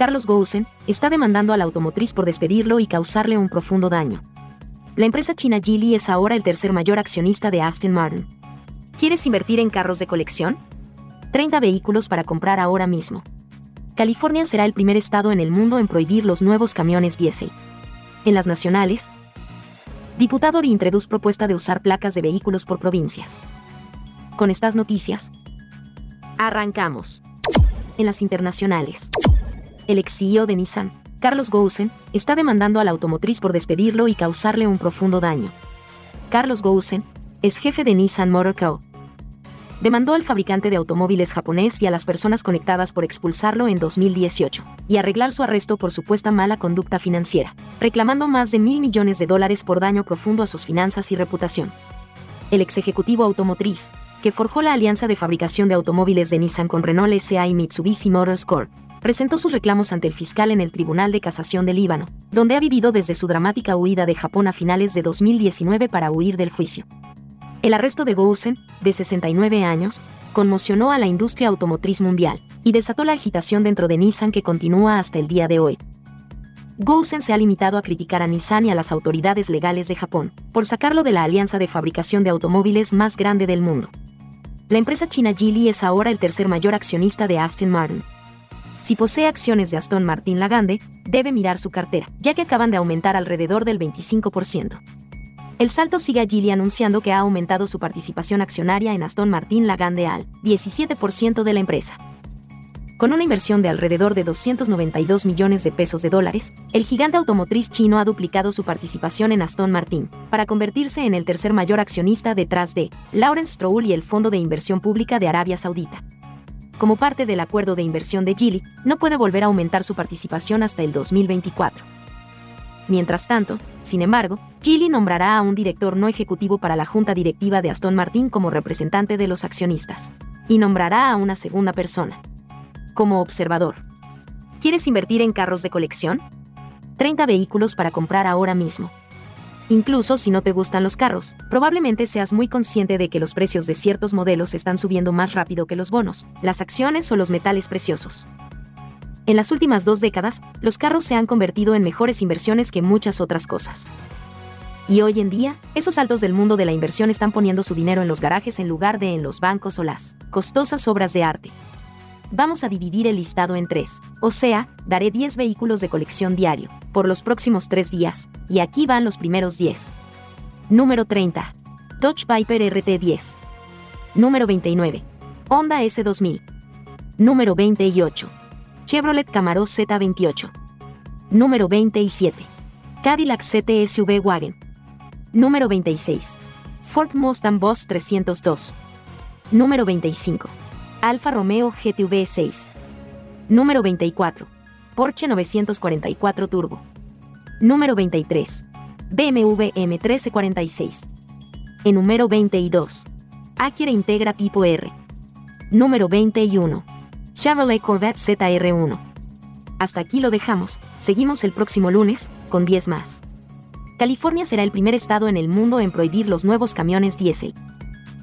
Carlos Gousen, está demandando a la automotriz por despedirlo y causarle un profundo daño. La empresa china Geely es ahora el tercer mayor accionista de Aston Martin. ¿Quieres invertir en carros de colección? 30 vehículos para comprar ahora mismo. California será el primer estado en el mundo en prohibir los nuevos camiones diésel. En las nacionales, diputado introduce propuesta de usar placas de vehículos por provincias. Con estas noticias, arrancamos. En las internacionales el ex CEO de Nissan, Carlos Gousen, está demandando a la automotriz por despedirlo y causarle un profundo daño. Carlos Gousen, es jefe de Nissan Motor Co. Demandó al fabricante de automóviles japonés y a las personas conectadas por expulsarlo en 2018 y arreglar su arresto por supuesta mala conducta financiera, reclamando más de mil millones de dólares por daño profundo a sus finanzas y reputación. El ex ejecutivo automotriz, que forjó la alianza de fabricación de automóviles de Nissan con Renault SA y Mitsubishi Motors Corp., presentó sus reclamos ante el fiscal en el Tribunal de Casación de Líbano, donde ha vivido desde su dramática huida de Japón a finales de 2019 para huir del juicio. El arresto de Gousen, de 69 años, conmocionó a la industria automotriz mundial y desató la agitación dentro de Nissan que continúa hasta el día de hoy. Gousen se ha limitado a criticar a Nissan y a las autoridades legales de Japón por sacarlo de la alianza de fabricación de automóviles más grande del mundo. La empresa china Geely es ahora el tercer mayor accionista de Aston Martin, si posee acciones de Aston Martin Lagande, debe mirar su cartera, ya que acaban de aumentar alrededor del 25%. El salto sigue a Gili anunciando que ha aumentado su participación accionaria en Aston Martin Lagande al 17% de la empresa. Con una inversión de alrededor de 292 millones de pesos de dólares, el gigante automotriz chino ha duplicado su participación en Aston Martin, para convertirse en el tercer mayor accionista detrás de Lawrence Stroll y el Fondo de Inversión Pública de Arabia Saudita como parte del acuerdo de inversión de Geely, no puede volver a aumentar su participación hasta el 2024. Mientras tanto, sin embargo, Geely nombrará a un director no ejecutivo para la junta directiva de Aston Martin como representante de los accionistas, y nombrará a una segunda persona. Como observador. ¿Quieres invertir en carros de colección? 30 vehículos para comprar ahora mismo. Incluso si no te gustan los carros, probablemente seas muy consciente de que los precios de ciertos modelos están subiendo más rápido que los bonos, las acciones o los metales preciosos. En las últimas dos décadas, los carros se han convertido en mejores inversiones que muchas otras cosas. Y hoy en día, esos altos del mundo de la inversión están poniendo su dinero en los garajes en lugar de en los bancos o las costosas obras de arte. Vamos a dividir el listado en tres, o sea, daré 10 vehículos de colección diario, por los próximos tres días, y aquí van los primeros 10. Número 30. Dodge Viper RT10. Número 29. Honda S2000. Número 28. Chevrolet Camaro Z28. Número 27. Cadillac CTSV Wagon. Número 26. Ford Mustang Boss 302. Número 25. Alfa Romeo GTV 6. Número 24. Porsche 944 Turbo. Número 23. BMW M1346. En número 22. Acura Integra tipo R. Número 21. Chevrolet Corvette ZR1. Hasta aquí lo dejamos, seguimos el próximo lunes, con 10 más. California será el primer estado en el mundo en prohibir los nuevos camiones diésel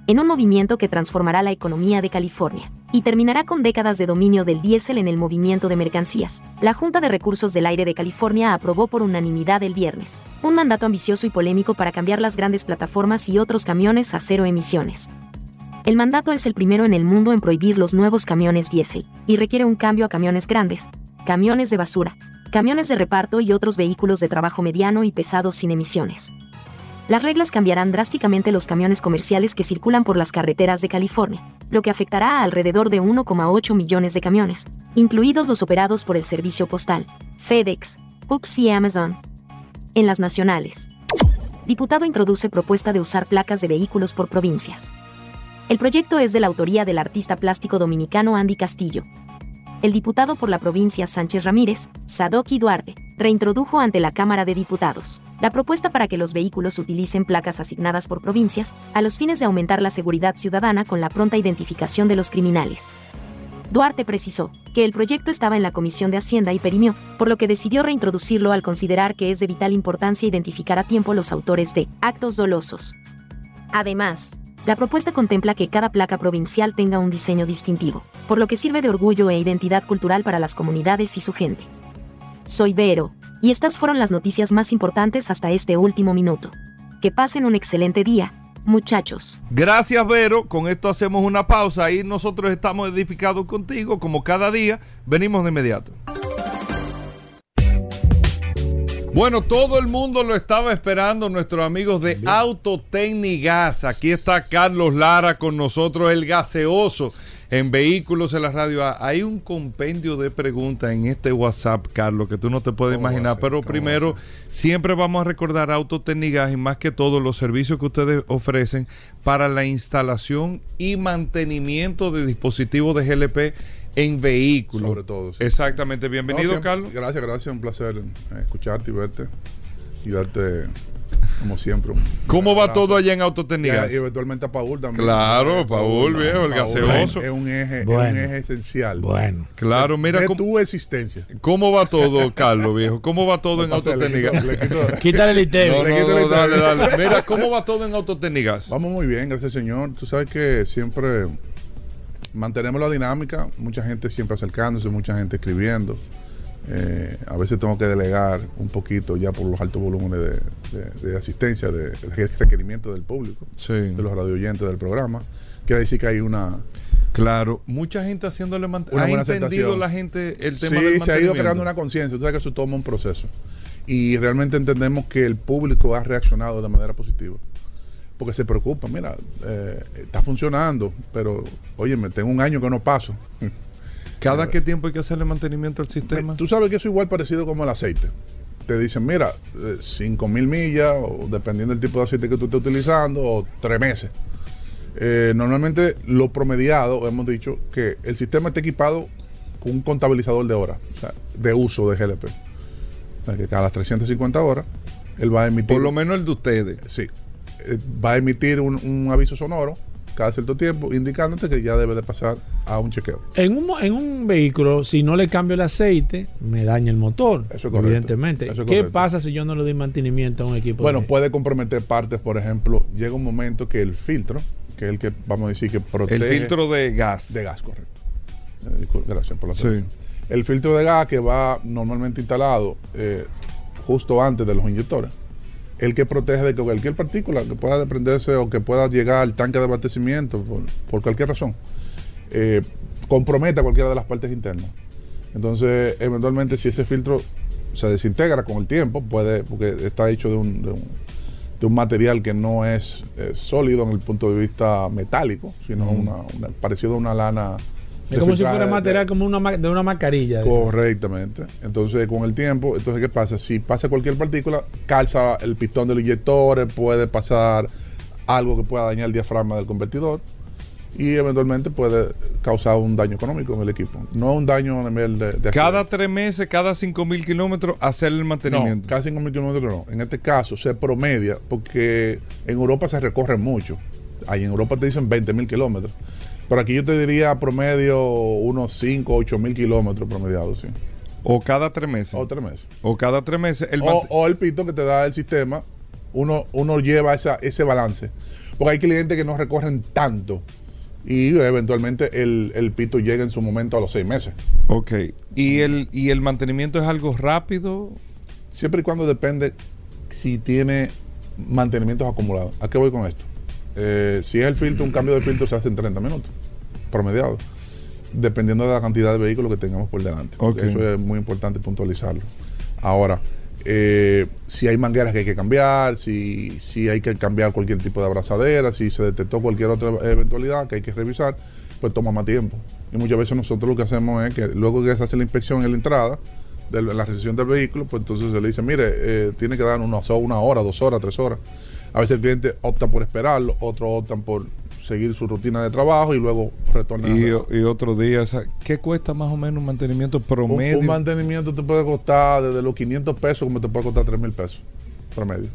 en un movimiento que transformará la economía de California. y terminará con décadas de dominio del diésel en el movimiento de mercancías. La Junta de Recursos del Aire de California aprobó por unanimidad el viernes un mandato ambicioso y polémico para cambiar las grandes plataformas y otros camiones a cero emisiones. El mandato es el primero en el mundo en prohibir los nuevos camiones diésel y requiere un cambio a camiones grandes, camiones de basura, camiones de reparto y otros vehículos de trabajo mediano y pesado sin emisiones. Las reglas cambiarán drásticamente los camiones comerciales que circulan por las carreteras de California, lo que afectará a alrededor de 1,8 millones de camiones, incluidos los operados por el servicio postal, FedEx, UPS y Amazon. En las nacionales. Diputado introduce propuesta de usar placas de vehículos por provincias. El proyecto es de la autoría del artista plástico dominicano Andy Castillo. El diputado por la provincia Sánchez Ramírez, Sadoki Duarte, reintrodujo ante la Cámara de Diputados la propuesta para que los vehículos utilicen placas asignadas por provincias, a los fines de aumentar la seguridad ciudadana con la pronta identificación de los criminales. Duarte precisó que el proyecto estaba en la Comisión de Hacienda y perimió, por lo que decidió reintroducirlo al considerar que es de vital importancia identificar a tiempo los autores de actos dolosos. Además, la propuesta contempla que cada placa provincial tenga un diseño distintivo, por lo que sirve de orgullo e identidad cultural para las comunidades y su gente. Soy Vero, y estas fueron las noticias más importantes hasta este último minuto. Que pasen un excelente día, muchachos. Gracias, Vero. Con esto hacemos una pausa y nosotros estamos edificados contigo, como cada día. Venimos de inmediato. Bueno, todo el mundo lo estaba esperando, nuestros amigos de Autotecnigas. Aquí está Carlos Lara con nosotros, el gaseoso en Vehículos en la Radio. A. Hay un compendio de preguntas en este WhatsApp, Carlos, que tú no te puedes ¿Cómo va a imaginar. Pero ¿Cómo va a primero, siempre vamos a recordar Autotecnigas y más que todo los servicios que ustedes ofrecen para la instalación y mantenimiento de dispositivos de GLP en vehículos. Sobre todo, sí. Exactamente. Bienvenido, No, siempre- Carlos. Gracias, gracias. Un placer eh, escucharte y verte. Y darte, como siempre. ¿Cómo va todo allá en Y, Autotecnigas? y eventualmente a Paul también. Claro, Paul, viejo, el gaseoso. Es un eje, es un eje esencial. Bueno. Claro, mira de cómo, tu existencia. cómo va todo, Carlos, viejo. ¿Cómo va todo en quito- Quítale el ITEM. No, Le no, quito no, la dale, dale. Mira, ¿cómo va todo en Autotecnigas? Vamos muy bien, gracias Señor. Tú sabes que siempre mantenemos la dinámica, mucha gente siempre acercándose, mucha gente escribiendo. Eh, a veces tengo que delegar un poquito ya por los altos volúmenes de, de- de asistencia, de, de requerimiento del público, Sí, de los radioyentes del programa. Quiere decir que hay una... claro. Mucha gente haciéndole mantenimiento. ¿Ha buena entendido aceptación. la gente el sí, tema del se ha ido mantenimiento? creando una conciencia. Tú sabes que eso toma un proceso. Y realmente entendemos que el público ha reaccionado de manera positiva. Porque se preocupa, mira, eh, está funcionando, pero oye, me tengo un año que no paso. ¿Cada qué tiempo hay que hacerle mantenimiento al sistema? Tú sabes que eso es igual parecido como el aceite. Te dicen, mira, 5 mil millas, o dependiendo del tipo de aceite que tú estés utilizando, o tres meses. Eh, normalmente lo promediado, hemos dicho, que el sistema esté equipado con un contabilizador de horas, o sea, de uso de GLP. O sea, que cada 350 horas, él va a emitir... Por lo menos el de ustedes. Sí. Va a emitir un, un aviso sonoro cada cierto tiempo, indicándote que ya debe de pasar a un chequeo. En un, en un vehículo, si no le cambio el aceite, me daña el motor. Eso es correcto. evidentemente. Eso es ¿Qué correcto. pasa si yo no le doy mantenimiento a un equipo? Bueno, de- puede comprometer partes, por ejemplo, llega un momento que el filtro, que es el que vamos a decir que protege El filtro de gas. de gas, correcto. Eh, gracias por la Sí. atención. El filtro de gas que va normalmente instalado eh, justo antes de los inyectores, el que protege de que cualquier partícula que pueda desprenderse o que pueda llegar al tanque de abastecimiento por, por cualquier razón, eh, comprometa cualquiera de las partes internas. Entonces, eventualmente, si ese filtro se desintegra con el tiempo, puede, porque está hecho de un, de un, de un material que no es eh, sólido en el punto de vista metálico, sino una, una- parecido a una lana. Es como si fuera de- material como una, de una mascarilla. de esa. Correctamente. Entonces, con el tiempo, entonces, ¿qué pasa? Si pasa cualquier partícula, calza el pistón del inyector, puede pasar algo que pueda dañar el diafragma del convertidor y eventualmente puede causar un daño económico en el equipo. No un daño a nivel de... de Cada tres meses, cada cinco mil kilómetros, hacerle el No, mantenimiento. casi 5.000 kilómetros no. En este caso se promedia porque en Europa se recorre mucho. Ahí en Europa te dicen 20.000 kilómetros. Pero aquí yo te diría promedio unos 5, 8 mil kilómetros promediados, sí. O cada tres meses. O tres meses. O cada tres meses. El o, o el pito que te da el sistema, uno, uno lleva esa, ese balance. Porque hay clientes que no recorren tanto y eventualmente el, el pito llega en su momento a los seis meses. Ok. ¿Y el, ¿Y el mantenimiento es algo rápido? Siempre y cuando depende si tiene mantenimientos acumulados. ¿A qué voy con esto? Eh, si es el filtro, un cambio de filtro se hace en 30 minutos, promediado, dependiendo de la cantidad de vehículos que tengamos por delante. Eso es muy importante puntualizarlo. Ahora, eh, si hay mangueras que hay que cambiar, si, si hay que cambiar cualquier tipo de abrazadera, si se detectó cualquier otra eventualidad que hay que revisar, pues toma más tiempo. Y muchas veces nosotros lo que hacemos es que luego que se hace la inspección en la entrada, de la recepción del vehículo, pues entonces se le dice, mire, eh, tiene que dar una, una hora, dos horas, tres horas. A veces el cliente opta por esperarlo, otros optan por seguir su rutina de trabajo y luego retornar. Y, y otro día, o sea, ¿qué cuesta más o menos un mantenimiento un, promedio? un mantenimiento te puede costar desde los 500 pesos como te puede costar 3 mil pesos promedio.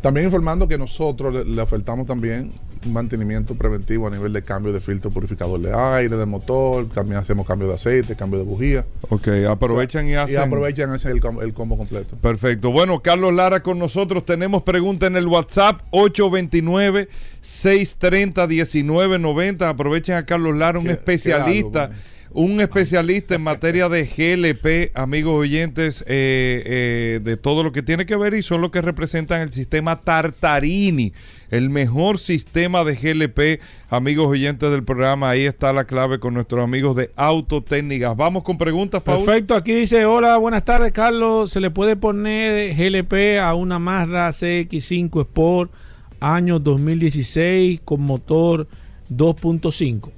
También informando que nosotros le, ofertamos también un mantenimiento preventivo a nivel de cambio de filtro purificador de aire, de motor, también hacemos cambio de aceite, cambio de bujía. ok, aprovechan y hacen. Y aprovechan ese el, el combo completo. Perfecto. Bueno, Carlos Lara con nosotros. Tenemos pregunta en el WhatsApp 829-630-1990. Aprovechen a Carlos Lara, un ¿Qué- especialista. qué un especialista en materia de GLP, amigos oyentes, eh, eh, de todo lo que tiene que ver y son los que representan el sistema Tartarini, el mejor sistema de GLP, amigos oyentes del programa. Ahí está la clave con nuestros amigos de Autotécnicas. Vamos con preguntas, Paul. Perfecto, aquí dice, hola, buenas tardes, Carlos. ¿Se le puede poner GLP a una Mazda CX5 Sport año 2016 con motor 2.5?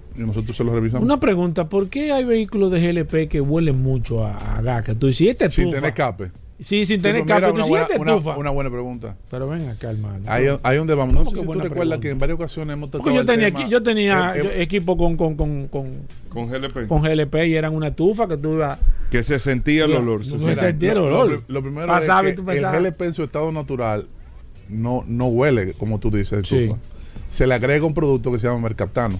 y nosotros se lo revisamos. Una pregunta, ¿por qué hay vehículos de GLP que huelen mucho a, a gas? Que tú dices, este sin tener escape. Sí, sin Sí, tener pues escape. Tú una, buena, este una- una buena pregunta. Pero ven acá, hermano. Ahí, ahí donde vamos. No ¿Cómo sé que si tú recuerdas pregunta? que en varias ocasiones hemos tocado Porque yo el tenía, tema. yo tenía Eh, eh, equipo con, con, con, con, Con GLP. con GLP y eran una estufa que tú ibas... que se sentía el olor. no se me sentía. el lo, olor. lo- lo primero Pasaba y es tú que el. GLP en su estado natural no, no huele, como tú dices, Sí. estufa. Se le agrega un producto que se llama mercaptano,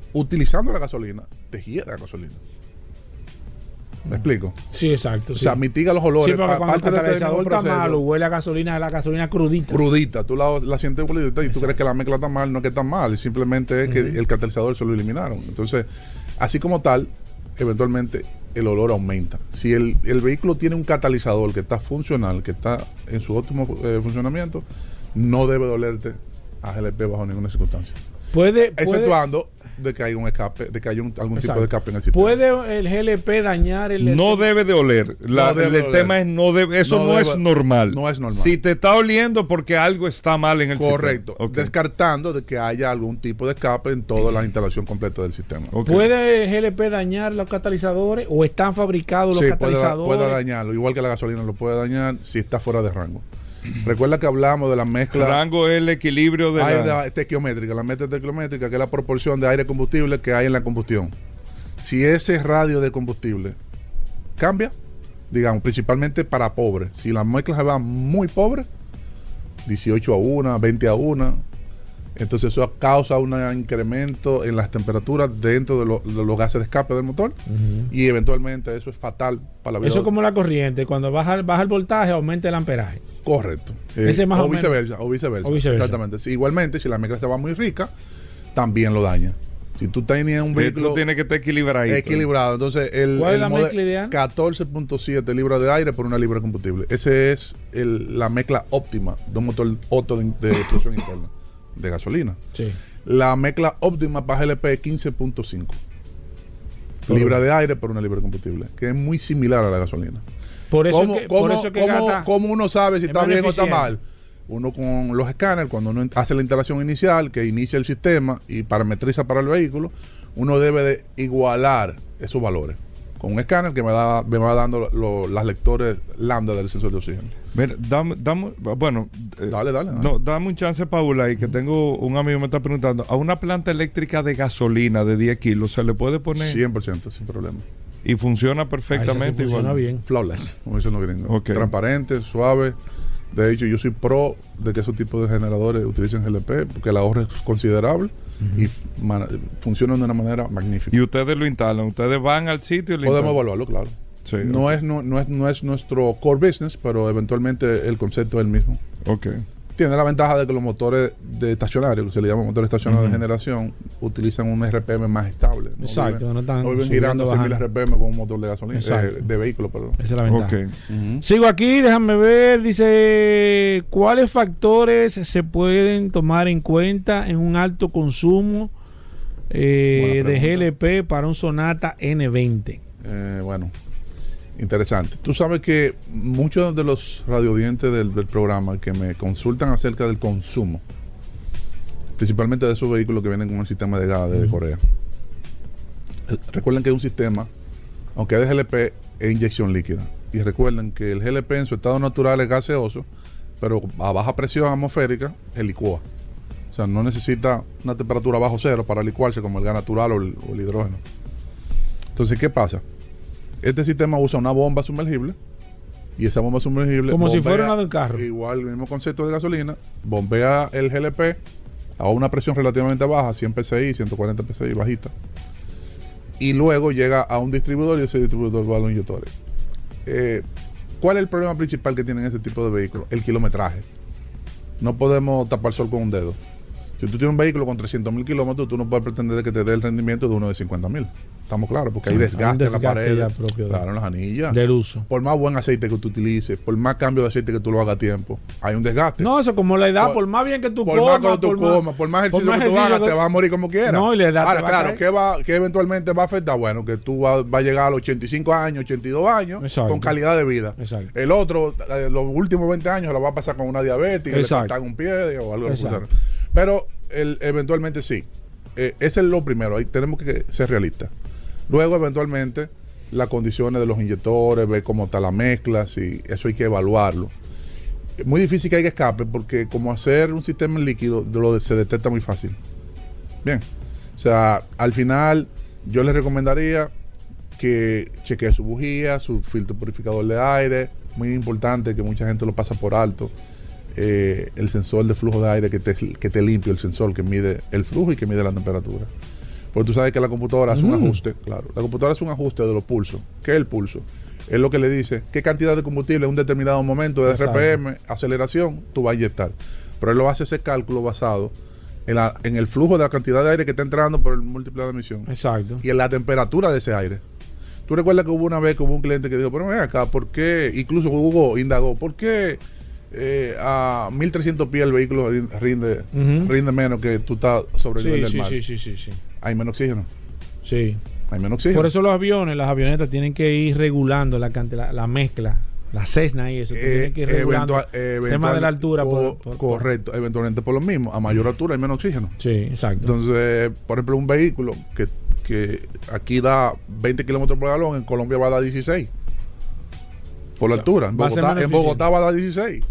utilizando la gasolina, te gira la gasolina. ¿Me explico? Sí, exacto. O sí. sea, mitiga los olores. Sí, porque cuando el catalizador está malo, huele a gasolina, la gasolina crudita. crudita, tú la, la sientes crudita y tú crees que la mezcla está mal, no es que está mal, simplemente es que el catalizador se lo eliminaron. Entonces, así como tal, eventualmente el olor aumenta. Si el, el vehículo tiene un catalizador que está funcional, que está en su óptimo eh, funcionamiento, no debe dolerte a GLP bajo ninguna circunstancia. Puede, puede, Exceptuando de que haya un escape, de que haya un- algún tipo de escape en el sistema. ¿Puede el GLP dañar el... No debe de oler. La- No debe el oler. tema es no debe, eso No no, debe- es normal. no es normal. Si te está oliendo porque algo está mal en el Correcto. sistema. Ok. Descartando de que haya algún tipo de escape en toda la instalación completa del sistema. Ok. ¿Puede el GLP dañar los catalizadores o están fabricados los Sí, puede, catalizadores? puede dañarlo. Igual que la gasolina lo puede dañar si está fuera de rango. Recuerda que hablamos de la mezcla Rango es el equilibrio de aire la... estequiométrica, la mezcla estequiométrica, que es la proporción de aire combustible que hay en la combustión. Si ese radio de combustible cambia, digamos, principalmente para pobres, si la mezcla se va muy pobre, 18 a 1, 20 a 1, entonces eso causa un incremento en las temperaturas dentro de, lo- de los gases de escape del motor y eventualmente eso es fatal para la vida. Eso es como la corriente. Cuando baja, baja el voltaje, aumenta el amperaje. Correcto. Ese más o, viceversa, o viceversa. O viceversa. Exactamente. Sí, igualmente, si la mezcla se va muy rica, también lo daña. Si tú tenías un vehículo Esto tiene que estar equilibrado. equilibrado, entonces el, ¿Cuál es el la mode- mezcla ideal? 14.7 libras de aire por una libra de combustible. Ese es el- la mezcla óptima de un motor Otto de, de explosión interna de gasolina. Sí. La mezcla óptima para GLP es 15.5 libras de aire por una libra de combustible, que es muy similar a la gasolina. Por eso ¿Cómo, que, por cómo- eso que cómo- gasta- cómo uno sabe si es está bien o está mal? Uno con los escáneres, cuando uno hace la instalación inicial, que inicia el sistema y parametriza para el vehículo, uno debe de igualar esos valores. Con un escáner que me, da, me va dando lo- las lectores lambda del sensor de oxígeno. Mira, dame, dame- bueno, eh, Dale, dale. no, dame un chance, Paula, y que tengo un amigo me está preguntando, a una planta eléctrica de gasolina de 10 kilos se le puede poner 100% sin problema. y funciona Ah, ese sí perfectamente funciona igual. bien. Flawless, como dicen los gringos. Transparente, suave. De hecho, yo soy pro de que esos tipos de generadores utilicen GLP porque el ahorro es considerable y man- funcionan de una manera magnífica. Y ustedes lo instalan, ustedes van al sitio y lo Podemos instalan. evaluarlo, claro. Sí, no, es, no, no es, no es nuestro core business, pero eventualmente el concepto es el mismo. Ok. Tiene la ventaja de que los motores de estacionario, que se le llama motores estacionarios de generación, utilizan un RPM más estable. No Exacto, viven- no están no viven girando a 6.000 bajando. RPM con un motor de gasolina, eh, de vehículo, perdón. Esa es la ventaja. Sigo aquí, déjame ver. Dice: ¿Cuáles factores se pueden tomar en cuenta en un alto consumo eh, de. GLP para un Sonata N20? Eh, bueno, interesante. Tú sabes que muchos de los radiodientes del, del programa que me consultan acerca del consumo, principalmente de esos vehículos que vienen con el sistema de gas de Corea, eh, recuerden que es un sistema, aunque es de GLP, es inyección líquida. Y recuerden que el GLP en su estado natural es gaseoso, pero a baja presión atmosférica, el licúa. O sea, no necesita una temperatura bajo cero para licuarse como el gas natural o el- o el hidrógeno. Entonces, ¿qué pasa? Este sistema usa una bomba sumergible y esa bomba sumergible. Como si fuera una del carro. Igual, el mismo concepto de gasolina, bombea el GLP a una presión relativamente baja, 100 psi, 140 psi, bajita. Y luego llega a un distribuidor y ese distribuidor va a los inyectores. Eh, ¿Cuál es el problema principal que tienen este tipo de vehículos? El kilometraje. No podemos tapar sol con un dedo. Si tú tienes un vehículo con 300 mil kilómetros, tú no puedes pretender que te dé el rendimiento de uno de 50 mil. Estamos claros, porque hay Sí, desgaste, hay en la pared. claro, en las anillas. Del uso. Por más buen aceite que tú utilices, por más cambio de aceite que tú lo hagas a tiempo, hay un desgaste. No, eso como la edad, Por- por, más bien que tú por comas. más que tú comas, por más ejercicio que tú hagas, te vas a morir como quieras. No, y la edad Ahora, claro. ¿qué, va, ¿qué eventualmente va a afectar? Bueno, que tú vas va a llegar a los 85 años, 82 años, Exacto. con calidad de vida. Exacto. El otro, eh, los últimos 20 años, lo va a pasar con una diabetes, le Exacto. cortan un pie o algo así. Pero el- eventualmente sí. Eh, ese es lo primero, ahí tenemos que ser realistas. Luego, eventualmente, las condiciones de los inyectores, ver cómo está la mezcla, si eso hay que evaluarlo. Es muy difícil que haya escape porque como hacer un sistema en líquido se detecta muy fácil. Bien. O sea, al final yo les recomendaría que chequee su bujía, su filtro purificador de aire. Muy importante que mucha gente lo pasa por alto. Eh, el sensor de flujo de aire que te, que te limpia, el sensor que mide el flujo y que mide la temperatura. Porque tú sabes que la computadora hace un Mm. ajuste, claro. La computadora hace un ajuste de los pulsos. ¿Qué es el pulso? Es lo que le dice qué cantidad de combustible en un determinado momento de Exacto. RPM, aceleración, tú vas a inyectar. Pero él lo hace ese cálculo basado en, la- en el flujo de la cantidad de aire que está entrando por el múltiple de emisión Exacto. y en la temperatura de ese aire. Tú recuerdas que hubo una vez que hubo un cliente que dijo, pero ven acá, ¿por qué? Incluso Hugo indagó, ¿por qué eh, a 1300 pies el vehículo rin- rinde, rinde menos que tú estás sobre el Sí, nivel del sí, mar? sí, sí, sí, sí. Hay menos oxígeno. Sí. Hay menos oxígeno. Por eso los aviones, las avionetas tienen que ir regulando la, la, la mezcla, la Cessna y eso. Eh, tienen que ir regulando eventual- el tema de la altura. por- co- por- por- correcto, eventualmente por lo mismo. A mayor altura hay menos oxígeno. Sí, exacto. Entonces, por ejemplo, un vehículo que, que aquí da 20 kilómetros por galón, en Colombia va a dar 16. Por la O sea, altura. En Bogotá, en Bogotá va a dar 16.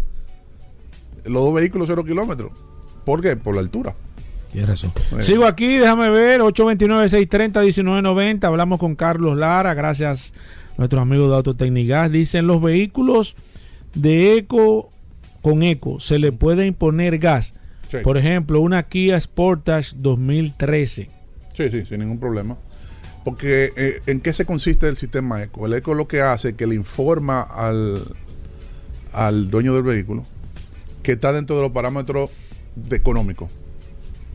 los dos vehículos cero kilómetros. ¿Por qué? Por la altura. Tienes razón. Sigo aquí, déjame ver, 829-630-1990. Hablamos con Carlos Lara, gracias a nuestros amigos de Autotecnigas. Dicen los vehículos de eco con eco, ¿se le puede imponer gas? Sí. Por ejemplo, una Kia Sportage 2013. Sí, sí, sin ningún problema. Porque eh, ¿en qué se consiste el sistema ECO? El ECO lo que hace es que le informa al, al dueño del vehículo que está dentro de los parámetros de económicos.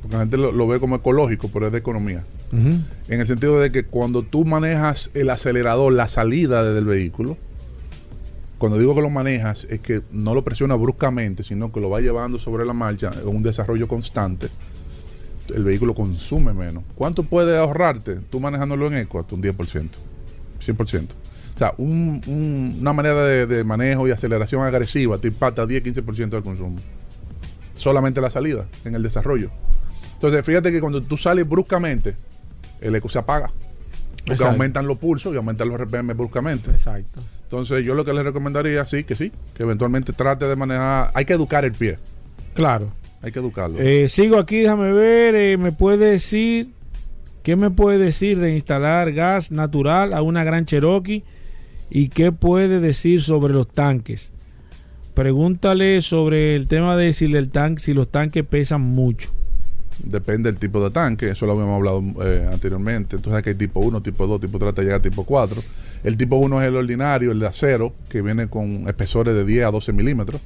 Porque la gente lo, lo ve como ecológico, pero es de economía. En el sentido de que cuando tú manejas el acelerador, la salida del vehículo, cuando digo que lo manejas, es que no lo presiona bruscamente, sino que lo va llevando sobre la marcha en un desarrollo constante. El vehículo consume menos. ¿Cuánto puede ahorrarte tú manejándolo en eco? Hasta un 10%, 100%. O sea, un- un- una manera de, de manejo y aceleración agresiva te impacta 10-15% del consumo. Solamente la salida, en el desarrollo. Entonces, fíjate que cuando tú sales bruscamente, el eco se apaga. Porque Exacto. aumentan los pulsos y aumentan los RPM bruscamente. Exacto. Entonces, yo lo que les recomendaría, sí, que sí, que eventualmente trate de manejar. Hay que educar el pie, Claro. hay que educarlo. Eh, sigo aquí, déjame ver. eh, ¿Me puede decir qué me puede decir de instalar gas natural a una gran Cherokee? ¿Y qué puede decir sobre los tanques? Pregúntale sobre el tema de si, el tanque, si los tanques pesan mucho. Depende del tipo de tanque, eso lo habíamos hablado eh, anteriormente. Entonces, que hay tipo 1, tipo 2, tipo 3, hasta llegar a tipo 4. El tipo 1 es el ordinario, el de acero, que viene con espesores de 10 a 12 milímetros.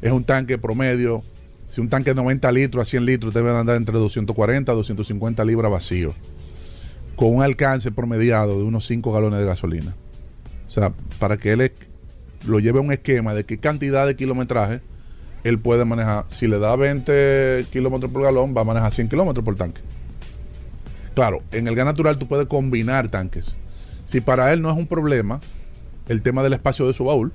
Es un tanque promedio. Si un tanque de 90 litros a 100 litros, debe andar entre 240 a 250 libras vacío. Con un alcance promediado de unos 5 galones de gasolina. O sea, para que él lo lleve a un esquema de qué cantidad de kilometraje él puede manejar. Si le da 20 kilómetros por galón, va a manejar 100 kilómetros por tanque. Claro, en el gas natural tú puedes combinar tanques. Si para él no es un problema el tema del espacio de su baúl,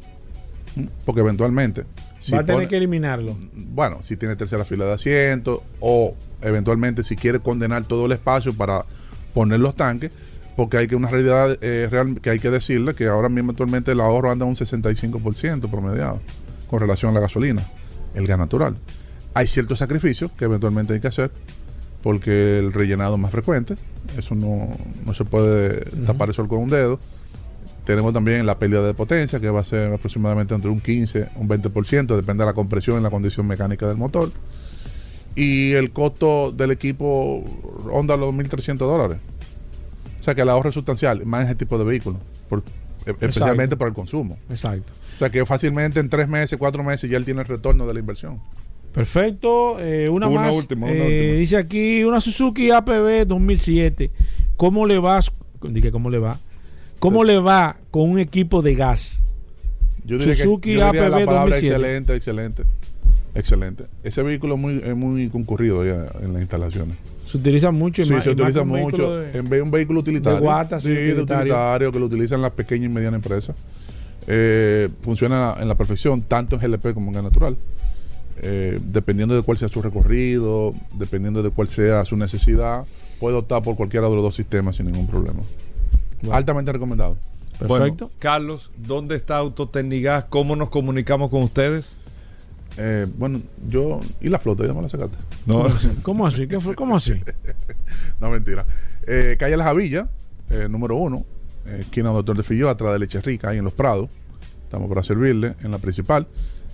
porque eventualmente. si Va a tener pone- que eliminarlo. bueno, si tiene tercera fila de asientos o eventualmente si quiere condenar todo el espacio para poner los tanques, porque hay que una realidad eh, real que hay que decirle que ahora mismo actualmente el ahorro anda un 65% promediado con relación a la gasolina, el gas natural. Hay ciertos sacrificios que eventualmente hay que hacer porque el rellenado es más frecuente, eso no, no se puede tapar el sol con un dedo. Tenemos también la pérdida de potencia, que va a ser aproximadamente entre un 15, un 20%, depende de la compresión y la condición mecánica del motor. Y el costo del equipo ronda los 1.300 dólares. O sea que el ahorro es sustancial, más en ese tipo de vehículos, por- especialmente por el consumo. Exacto. O sea que fácilmente en tres meses, cuatro meses ya él tiene el retorno de la inversión. Perfecto. eh, una, Una más. última, una Eh, última. Dice aquí una Suzuki APB 2007. ¿Cómo le va? Dije, ¿cómo le va? ¿Cómo le va con un equipo de gas? Yo diría Suzuki que, yo diría APB la palabra 2007. excelente, excelente. Excelente. Ese vehículo es muy, es muy concurrido ya en las instalaciones. Se utiliza mucho. y Sí, más- se y más utiliza mucho. de- En vez de un vehículo utilitario. de guata, sí, sí, de utilitario. utilitario, que lo utilizan las pequeñas y medianas empresas. Eh, funciona en la perfección, tanto en GLP como en gas natural. Eh, dependiendo de cuál sea su recorrido, dependiendo de cuál sea su necesidad, puede optar por cualquiera de los dos sistemas sin ningún problema. Altamente recomendado. Perfecto. Bueno, Carlos, ¿dónde está Autotecnigas? ¿Cómo nos comunicamos con ustedes? Eh, bueno, yo. ¿Y la flota? ¿Ya me la sacaste? No, ¿Cómo así? ¿Qué fue? ¿Cómo así? No, mentira. Eh, calle Las Javillas, eh, número uno, eh, esquina Doctor de Filló, atrás de Leche Rica, ahí en Los Prados. Estamos para servirle en la principal.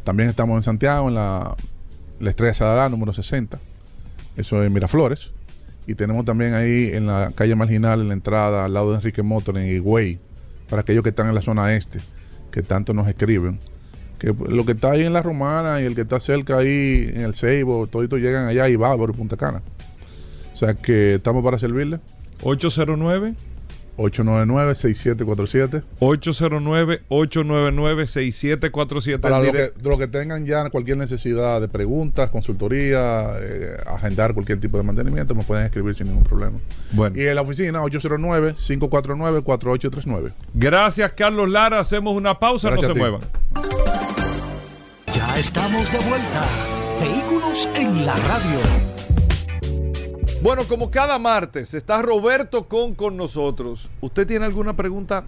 También estamos en Santiago, en la, la Estrella Sadalá, número 60. Eso es Miraflores. Y tenemos también ahí en la calle marginal, en la entrada, al lado de Enrique Motor, en Higüey, para aquellos que están en la zona este, que tanto nos escriben. Que lo que está ahí en la Romana y el que está cerca ahí en el Ceibo, toditos llegan allá y va por Punta Cana. O sea que estamos para servirle. 809 899-6747. 809-899-6747. Para los que, los que tengan ya cualquier necesidad de preguntas, consultoría, eh, agendar cualquier tipo de mantenimiento, me pueden escribir sin ningún problema. Bueno, Y en la oficina 809-549-4839. gracias Carlos Lara. Hacemos una pausa, Gracias no se muevan. Estamos de vuelta. Vehículos en la radio. Bueno, como cada martes está Roberto Con con nosotros. ¿Usted tiene alguna pregunta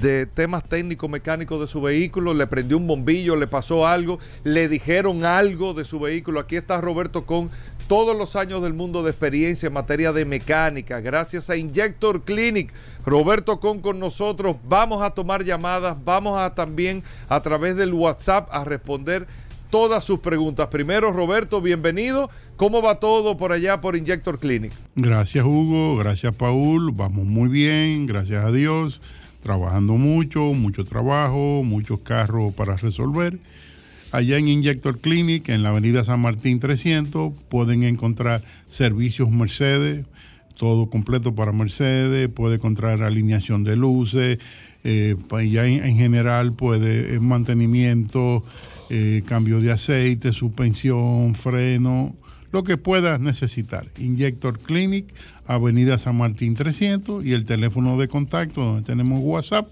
de temas técnicos mecánicos de su vehículo, le prendió un bombillo, le pasó algo, le dijeron algo de su vehículo. Aquí está Roberto con todos los años del mundo de experiencia en materia de mecánica, gracias a Injector Clinic. Roberto Con con nosotros, vamos a tomar llamadas, vamos a también a través del WhatsApp a responder todas sus preguntas. Primero, Roberto, bienvenido. ¿Cómo va todo por allá por Injector Clinic? Gracias, Hugo. Gracias, Paul. Vamos muy bien, gracias a Dios. Trabajando mucho, mucho trabajo, muchos carros para resolver. Allá en Injector Clinic, en la avenida San Martín 300, pueden encontrar servicios Mercedes, todo completo para Mercedes, puede encontrar alineación de luces, eh, en, en, general puede mantenimiento, eh, cambio de aceite, suspensión, freno, lo que puedas necesitar. Injector Clinic, Avenida San Martín 300 y el teléfono de contacto donde tenemos WhatsApp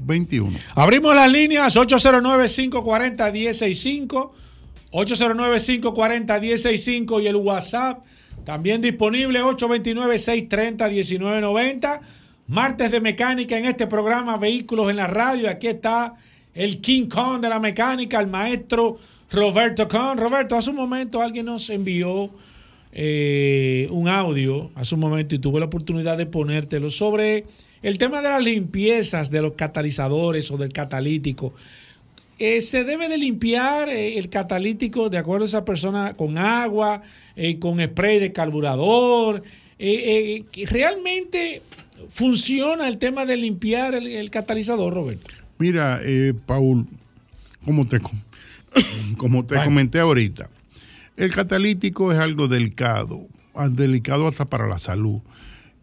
829-342-5821. Abrimos las líneas 809-540-165, 809-540-165 y el WhatsApp también disponible 829-630-1990. Martes de mecánica en este programa Vehículos en la Radio. Aquí está el King Kong de la mecánica, el maestro Roberto Kong. Roberto, hace un momento alguien nos envió eh, un audio, hace un momento, y tuve la oportunidad de ponértelo sobre el tema de las limpiezas de los catalizadores o del catalítico. Eh, se debe de limpiar eh, el catalítico de acuerdo a esa persona con agua, eh, con spray de carburador. Realmente funciona el tema de limpiar el, el catalizador, Roberto. Mira, Paul, como te, como te comenté ahorita, el catalítico es algo delicado, delicado hasta para la salud.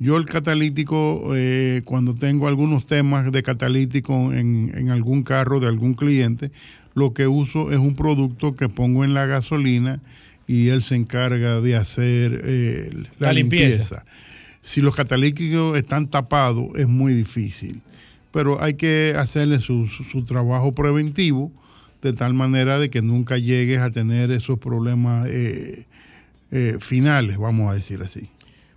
Yo el catalítico, eh, cuando tengo algunos temas de catalítico en, en, algún carro de algún cliente, lo que uso es un producto que pongo en la gasolina y él se encarga de hacer eh, la, la limpieza. limpieza. Si los catalíticos están tapados es muy difícil, pero hay que hacerle su, su, su trabajo preventivo de tal manera de que nunca llegues a tener esos problemas eh, eh, finales, vamos a decir así.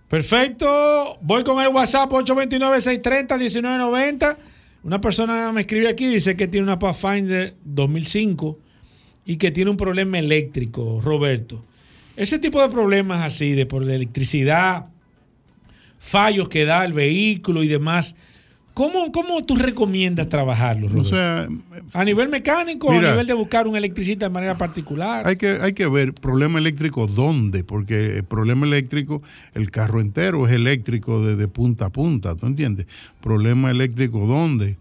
Perfecto. Voy con el WhatsApp 829-630-1990. Una persona me escribe aquí, dice que tiene una Pathfinder 2005 y que tiene un problema eléctrico, Roberto. Ese tipo de problemas así, de por la electricidad, fallos que da el vehículo y demás, ¿Cómo, ¿Cómo tú recomiendas trabajarlo, Roberto? O sea, ¿A nivel mecánico mira, o a nivel de buscar un electricista de manera particular? Hay que, hay que ver problema eléctrico dónde, porque el problema eléctrico, el carro entero es eléctrico de, de punta a punta, ¿tú entiendes? Problema eléctrico dónde.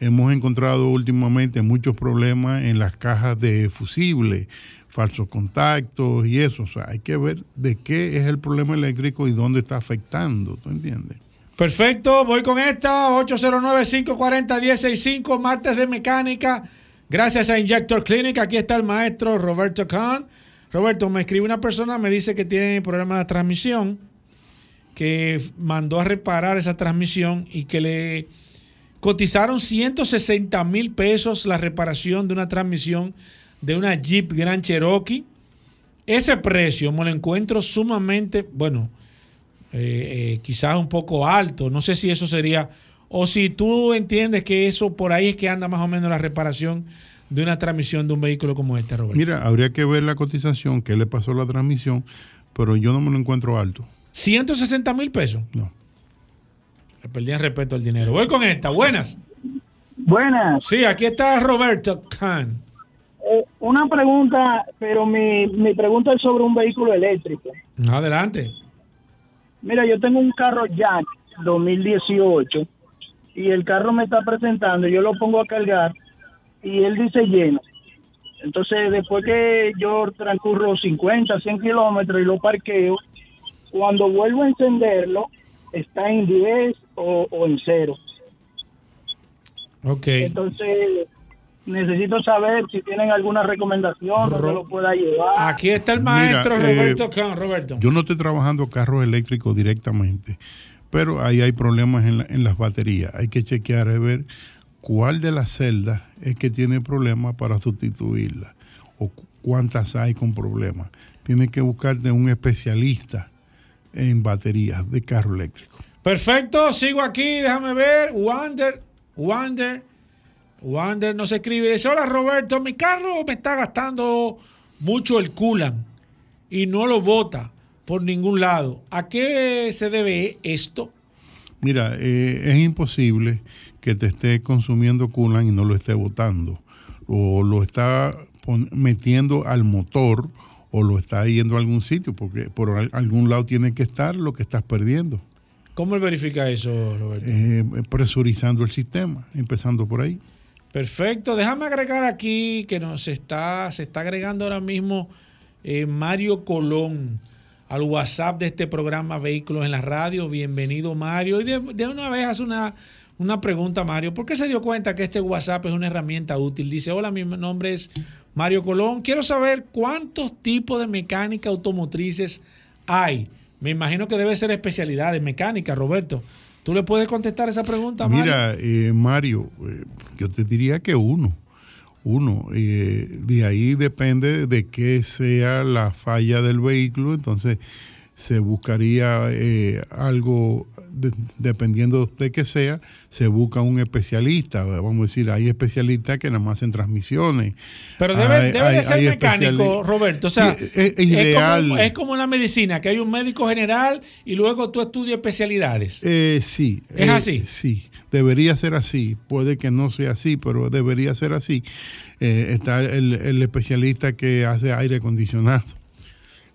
Hemos encontrado últimamente muchos problemas en las cajas de fusible, falsos contactos y eso. O sea, hay que ver de qué es el problema eléctrico y dónde está afectando, ¿tú entiendes? Perfecto, voy con esta, 809-540-165, martes de mecánica, gracias a Injector Clinic, aquí está el maestro Roberto Kahn. Roberto, me escribe una persona, me dice que tiene problema de transmisión, que mandó a reparar esa transmisión y que le cotizaron 160 mil pesos la reparación de una transmisión de una Jeep Grand Cherokee. Ese precio me lo encuentro sumamente, bueno, eh, eh, quizás un poco alto. No sé si eso sería, o si tú entiendes que eso por ahí es que anda más o menos la reparación de una transmisión de un vehículo como este, Roberto. Mira, habría que ver la cotización, qué le pasó a la transmisión, pero yo no me lo encuentro alto. ¿160 mil pesos? No. Le perdí el respeto al dinero. Voy con esta. Buenas. Buenas. Sí, aquí está Roberto Khan. Eh, una pregunta, pero mi, mi pregunta es sobre un vehículo eléctrico. Adelante. Mira, yo tengo un carro Jack 2018 y el carro me está presentando, yo lo pongo a cargar y él dice lleno. Entonces, después que yo transcurro 50, 100 kilómetros y lo parqueo, cuando vuelvo a encenderlo, está en 10 o, o en 0. Ok. Entonces, necesito saber si tienen alguna recomendación donde lo pueda llevar. Aquí está el maestro Mira, eh, Roberto Khan. Roberto. Yo no estoy trabajando carros eléctricos directamente, pero ahí hay problemas en, la- en las baterías. Hay que chequear y ver cuál de las celdas es que tiene problemas para sustituirla o cu- cuántas hay con problemas. Tienes que buscarte un especialista en baterías de carro eléctrico. Perfecto, sigo aquí, déjame ver. Wander, Wander, Wander nos escribe. Dice, hola Roberto, mi carro me está gastando mucho el culan y no lo bota por ningún lado. ¿A qué se debe esto? Mira, eh, es imposible que te esté consumiendo culan y no lo esté botando. O lo está metiendo al motor o lo está yendo a algún sitio, porque por al- algún lado tiene que estar lo que estás perdiendo. ¿Cómo él verifica eso, Roberto? Eh, presurizando el sistema, empezando por ahí. Perfecto, déjame agregar aquí que nos está, se está agregando ahora mismo eh, Mario Colón al WhatsApp de este programa Vehículos en la Radio. Bienvenido Mario. Y de, una vez hace una, una pregunta Mario. ¿Por qué se dio cuenta que este WhatsApp es una herramienta útil? Dice, hola, mi nombre es Mario Colón. Quiero saber cuántos tipos de mecánica automotrices hay. Me imagino que debe ser especialidad de mecánica, Roberto. ¿Tú le puedes contestar esa pregunta, Mario? Mira, eh, Mario, eh, yo te diría que uno. Uno. eh, de ahí depende de qué sea la falla del vehículo. Entonces se buscaría eh, algo, de- dependiendo de qué sea, se busca un especialista. Vamos a decir, hay especialistas que nada más hacen transmisiones. Pero debe, Hay- debe de ser hay mecánico, Roberto. O sea, Sí, es- es ideal. como, es como la medicina, que hay un médico general y luego tú estudias especialidades. Eh, sí. ¿Es eh, así? Sí, debería ser así. Puede que no sea así, pero debería ser así. Eh, está el, el especialista que hace aire acondicionado.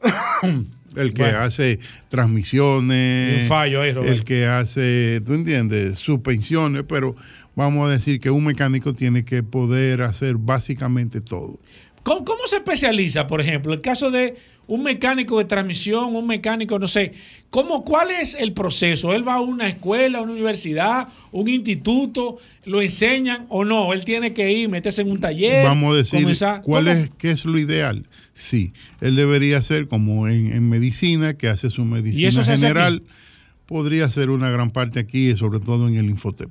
el que Bueno. hace transmisiones. Un fallo ahí, Roberto. El que hace, tú entiendes, suspensiones, pero vamos a decir que un mecánico tiene que poder hacer básicamente todo. ¿Cómo, cómo se especializa, por ejemplo? El caso de un mecánico de transmisión, un mecánico, no sé, ¿cómo, ¿cuál es el proceso? ¿Él va a una escuela, a una universidad, un instituto, lo enseñan o no? Él tiene que ir, meterse en un taller. Vamos a decir, comenzar- ¿cuál ¿Cómo? es, qué es lo ideal? Sí, él debería ser como en, en medicina, que hace su medicina eso se hace general. Podría ser una gran parte aquí, sobre todo en el Infotep.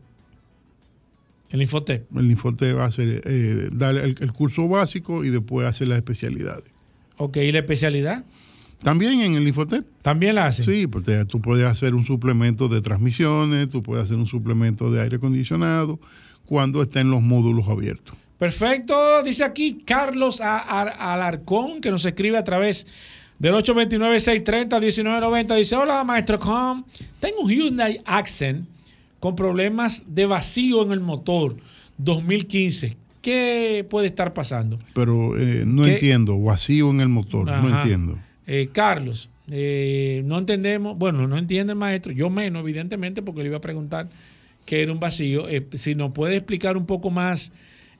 El Infotep. El Infotep hace, eh, dar el, el curso básico y después hace las especialidades. Ok, ¿y la especialidad? También en el Infotep. ¿También la hace? Sí, porque tú puedes hacer un suplemento de transmisiones, tú puedes hacer un suplemento de aire acondicionado cuando estén los módulos abiertos. Perfecto, dice aquí Carlos A- A- Alarcón, que nos escribe a través del 829-630-1990. Dice, hola maestro Com, tengo un Hyundai Accent con problemas de vacío en el motor 2015. ¿Qué puede estar pasando? Pero eh, no ¿Qué? entiendo, vacío en el motor, no entiendo. Eh, Carlos, eh, no entendemos, bueno, no entiende el maestro, yo menos, evidentemente, porque le iba a preguntar que era un vacío. Eh, si nos puede explicar un poco más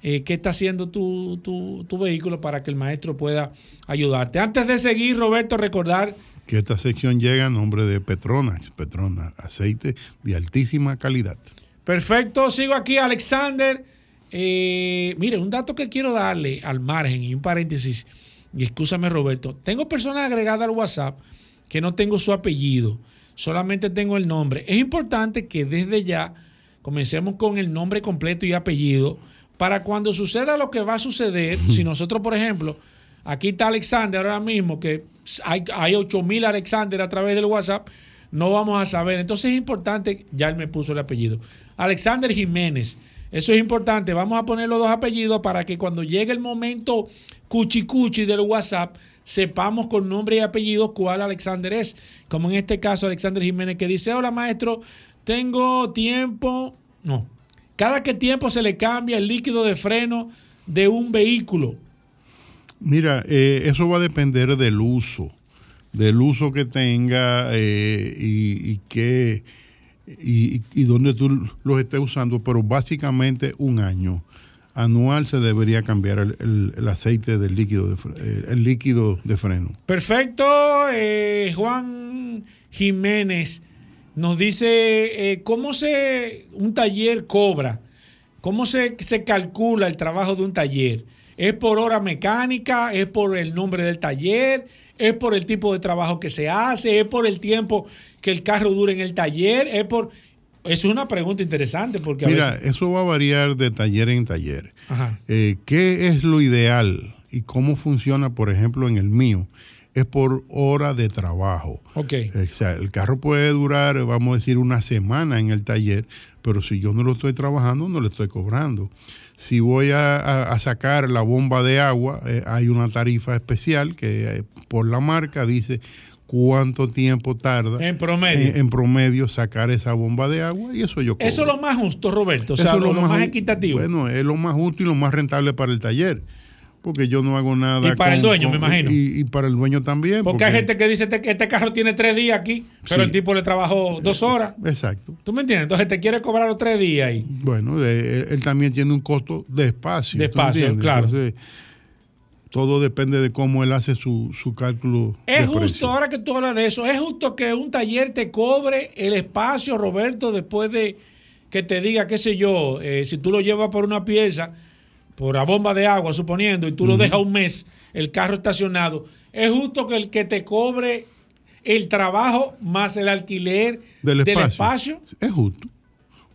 eh, qué está haciendo tu, tu- tu vehículo para que el maestro pueda ayudarte. Antes de seguir, Roberto, recordar que esta sección llega a nombre de Petronas. Petronas, aceite de altísima calidad. Perfecto, sigo aquí, Alexander. Eh, mire, un dato que quiero darle al margen y un paréntesis, y escúchame Roberto, tengo personas agregadas al WhatsApp que no tengo su apellido, solamente tengo el nombre. Es importante que desde ya comencemos con el nombre completo y apellido para cuando suceda lo que va a suceder, si nosotros, por ejemplo, aquí está Alexander ahora mismo, que hay, hay 8000 Alexander a través del WhatsApp, no vamos a saber. Entonces es importante, ya él me puso el apellido, Alexander Jiménez. Eso es importante. Vamos a poner los dos apellidos para que cuando llegue el momento cuchi cuchi del WhatsApp, sepamos con nombre y apellido cuál Alexander es. Como en este caso, Alexander Jiménez que dice, hola maestro, tengo tiempo, no, cada que tiempo se le cambia el líquido de freno de un vehículo. Mira, eh, eso va a depender del uso, del uso que tenga eh, y, y y, dónde tú los estés usando, pero básicamente un año anual se debería cambiar el, el- aceite del líquido de, el líquido de freno. Perfecto. eh, Juan Jiménez nos dice eh, cómo se un taller cobra, cómo se, se calcula el trabajo de un taller. ¿Es por hora mecánica? ¿Es por el nombre del taller? ¿Es por el tipo de trabajo que se hace? ¿Es por el tiempo que el carro dura en el taller? ¿Es por... Es una pregunta interesante porque a Mira, veces... eso va a variar de taller en taller. Ajá. Eh, ¿Qué es lo ideal y cómo funciona, por ejemplo, en el mío? Es por hora de trabajo. Ok. O sea, el carro puede durar, vamos a decir, una semana en el taller, pero si yo no lo estoy trabajando, no le estoy cobrando. Si voy a, a- a sacar la bomba de agua, eh, hay una tarifa especial que eh, por la marca dice cuánto tiempo tarda En promedio. en, en promedio sacar esa bomba de agua y eso yo cobro. Eso es lo más justo, Roberto. O Eso sea, es lo, lo más equitativo. Bueno, es lo más útil y lo más rentable para el taller. Porque yo no hago nada. Y para el dueño, me imagino. Y, y para el dueño también. porque, hay gente que dice este- que este carro tiene tres días aquí, pero Sí. el tipo le trabajó dos horas. Exacto. ¿Tú me entiendes? Entonces te quiere cobrar los tres días ahí. Bueno, eh, él también tiene un costo de espacio. De ¿tú espacio, claro. Entonces, todo depende de cómo él hace su, su cálculo. Es de justo, precio. ahora que tú hablas de eso, es justo que un taller te cobre el espacio, Roberto, después de que te diga, qué sé yo, eh, si tú lo llevas por una pieza, por la bomba de agua, suponiendo, y tú lo dejas un mes, el carro estacionado, es justo que el que te cobre el trabajo más el alquiler Del espacio. espacio. Es justo.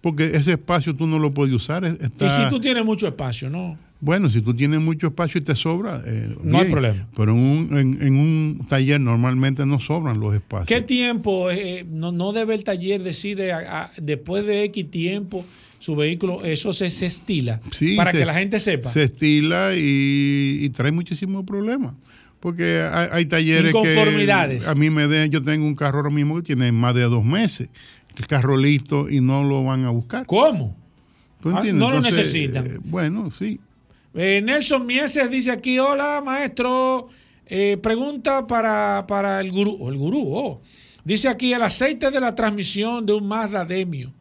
Porque ese espacio tú no lo puedes usar. Está, Y si tú tienes mucho espacio, ¿no? Bueno, si tú tienes mucho espacio y te sobra, eh, No hay problema. Pero en un, en, en un taller normalmente no sobran los espacios. ¿Qué tiempo eh, no, no debe el taller decir eh, a- a- después de X tiempo su vehículo, eso se, se estila? Sí, para se- que la gente sepa. Se estila y, y trae muchísimos problemas. Porque hay, hay talleres Inconformidades. que a mí me den, yo tengo un carro ahora mismo que tiene más de dos meses, el carro listo y no lo van a buscar. ¿Cómo? ¿Tú Ah, no lo Entonces, necesitan. eh, bueno, sí. Eh, Nelson Mieses dice aquí, hola maestro, Eh, pregunta para, para el gurú, el gurú, oh. dice aquí, el aceite de la transmisión de un Mazda Demio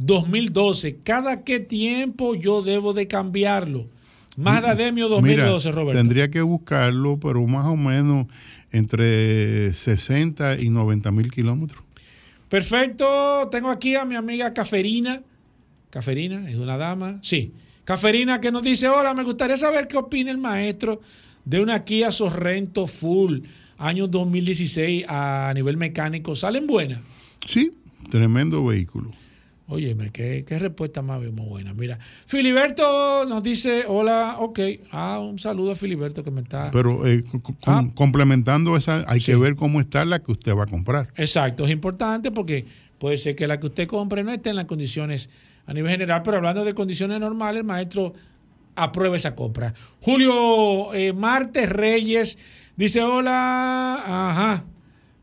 2012, ¿cada qué tiempo yo debo de cambiarlo? Mazda Demio 2012, Mira, Roberto. Tendría que buscarlo, pero más o menos entre 60 y 90 mil kilómetros. Perfecto, tengo aquí a mi amiga Caferina. Caferina, es una dama. Sí, Caferina que nos dice, hola, me gustaría saber qué opina el maestro de una Kia Sorrento Full, año 2016 a nivel mecánico. ¿Salen buenas? Sí, tremendo vehículo. Óyeme, qué, qué respuesta más, bien, más buena. Mira, Filiberto nos dice, hola, ok. Ah, un saludo a Filiberto que me está... Pero eh, com- complementando esa, hay que ver cómo está la que usted va a comprar. Exacto, es importante porque puede ser que la que usted compre no esté en las condiciones a nivel general, pero hablando de condiciones normales, el maestro aprueba esa compra. Julio eh, Martes Reyes dice, hola, ajá,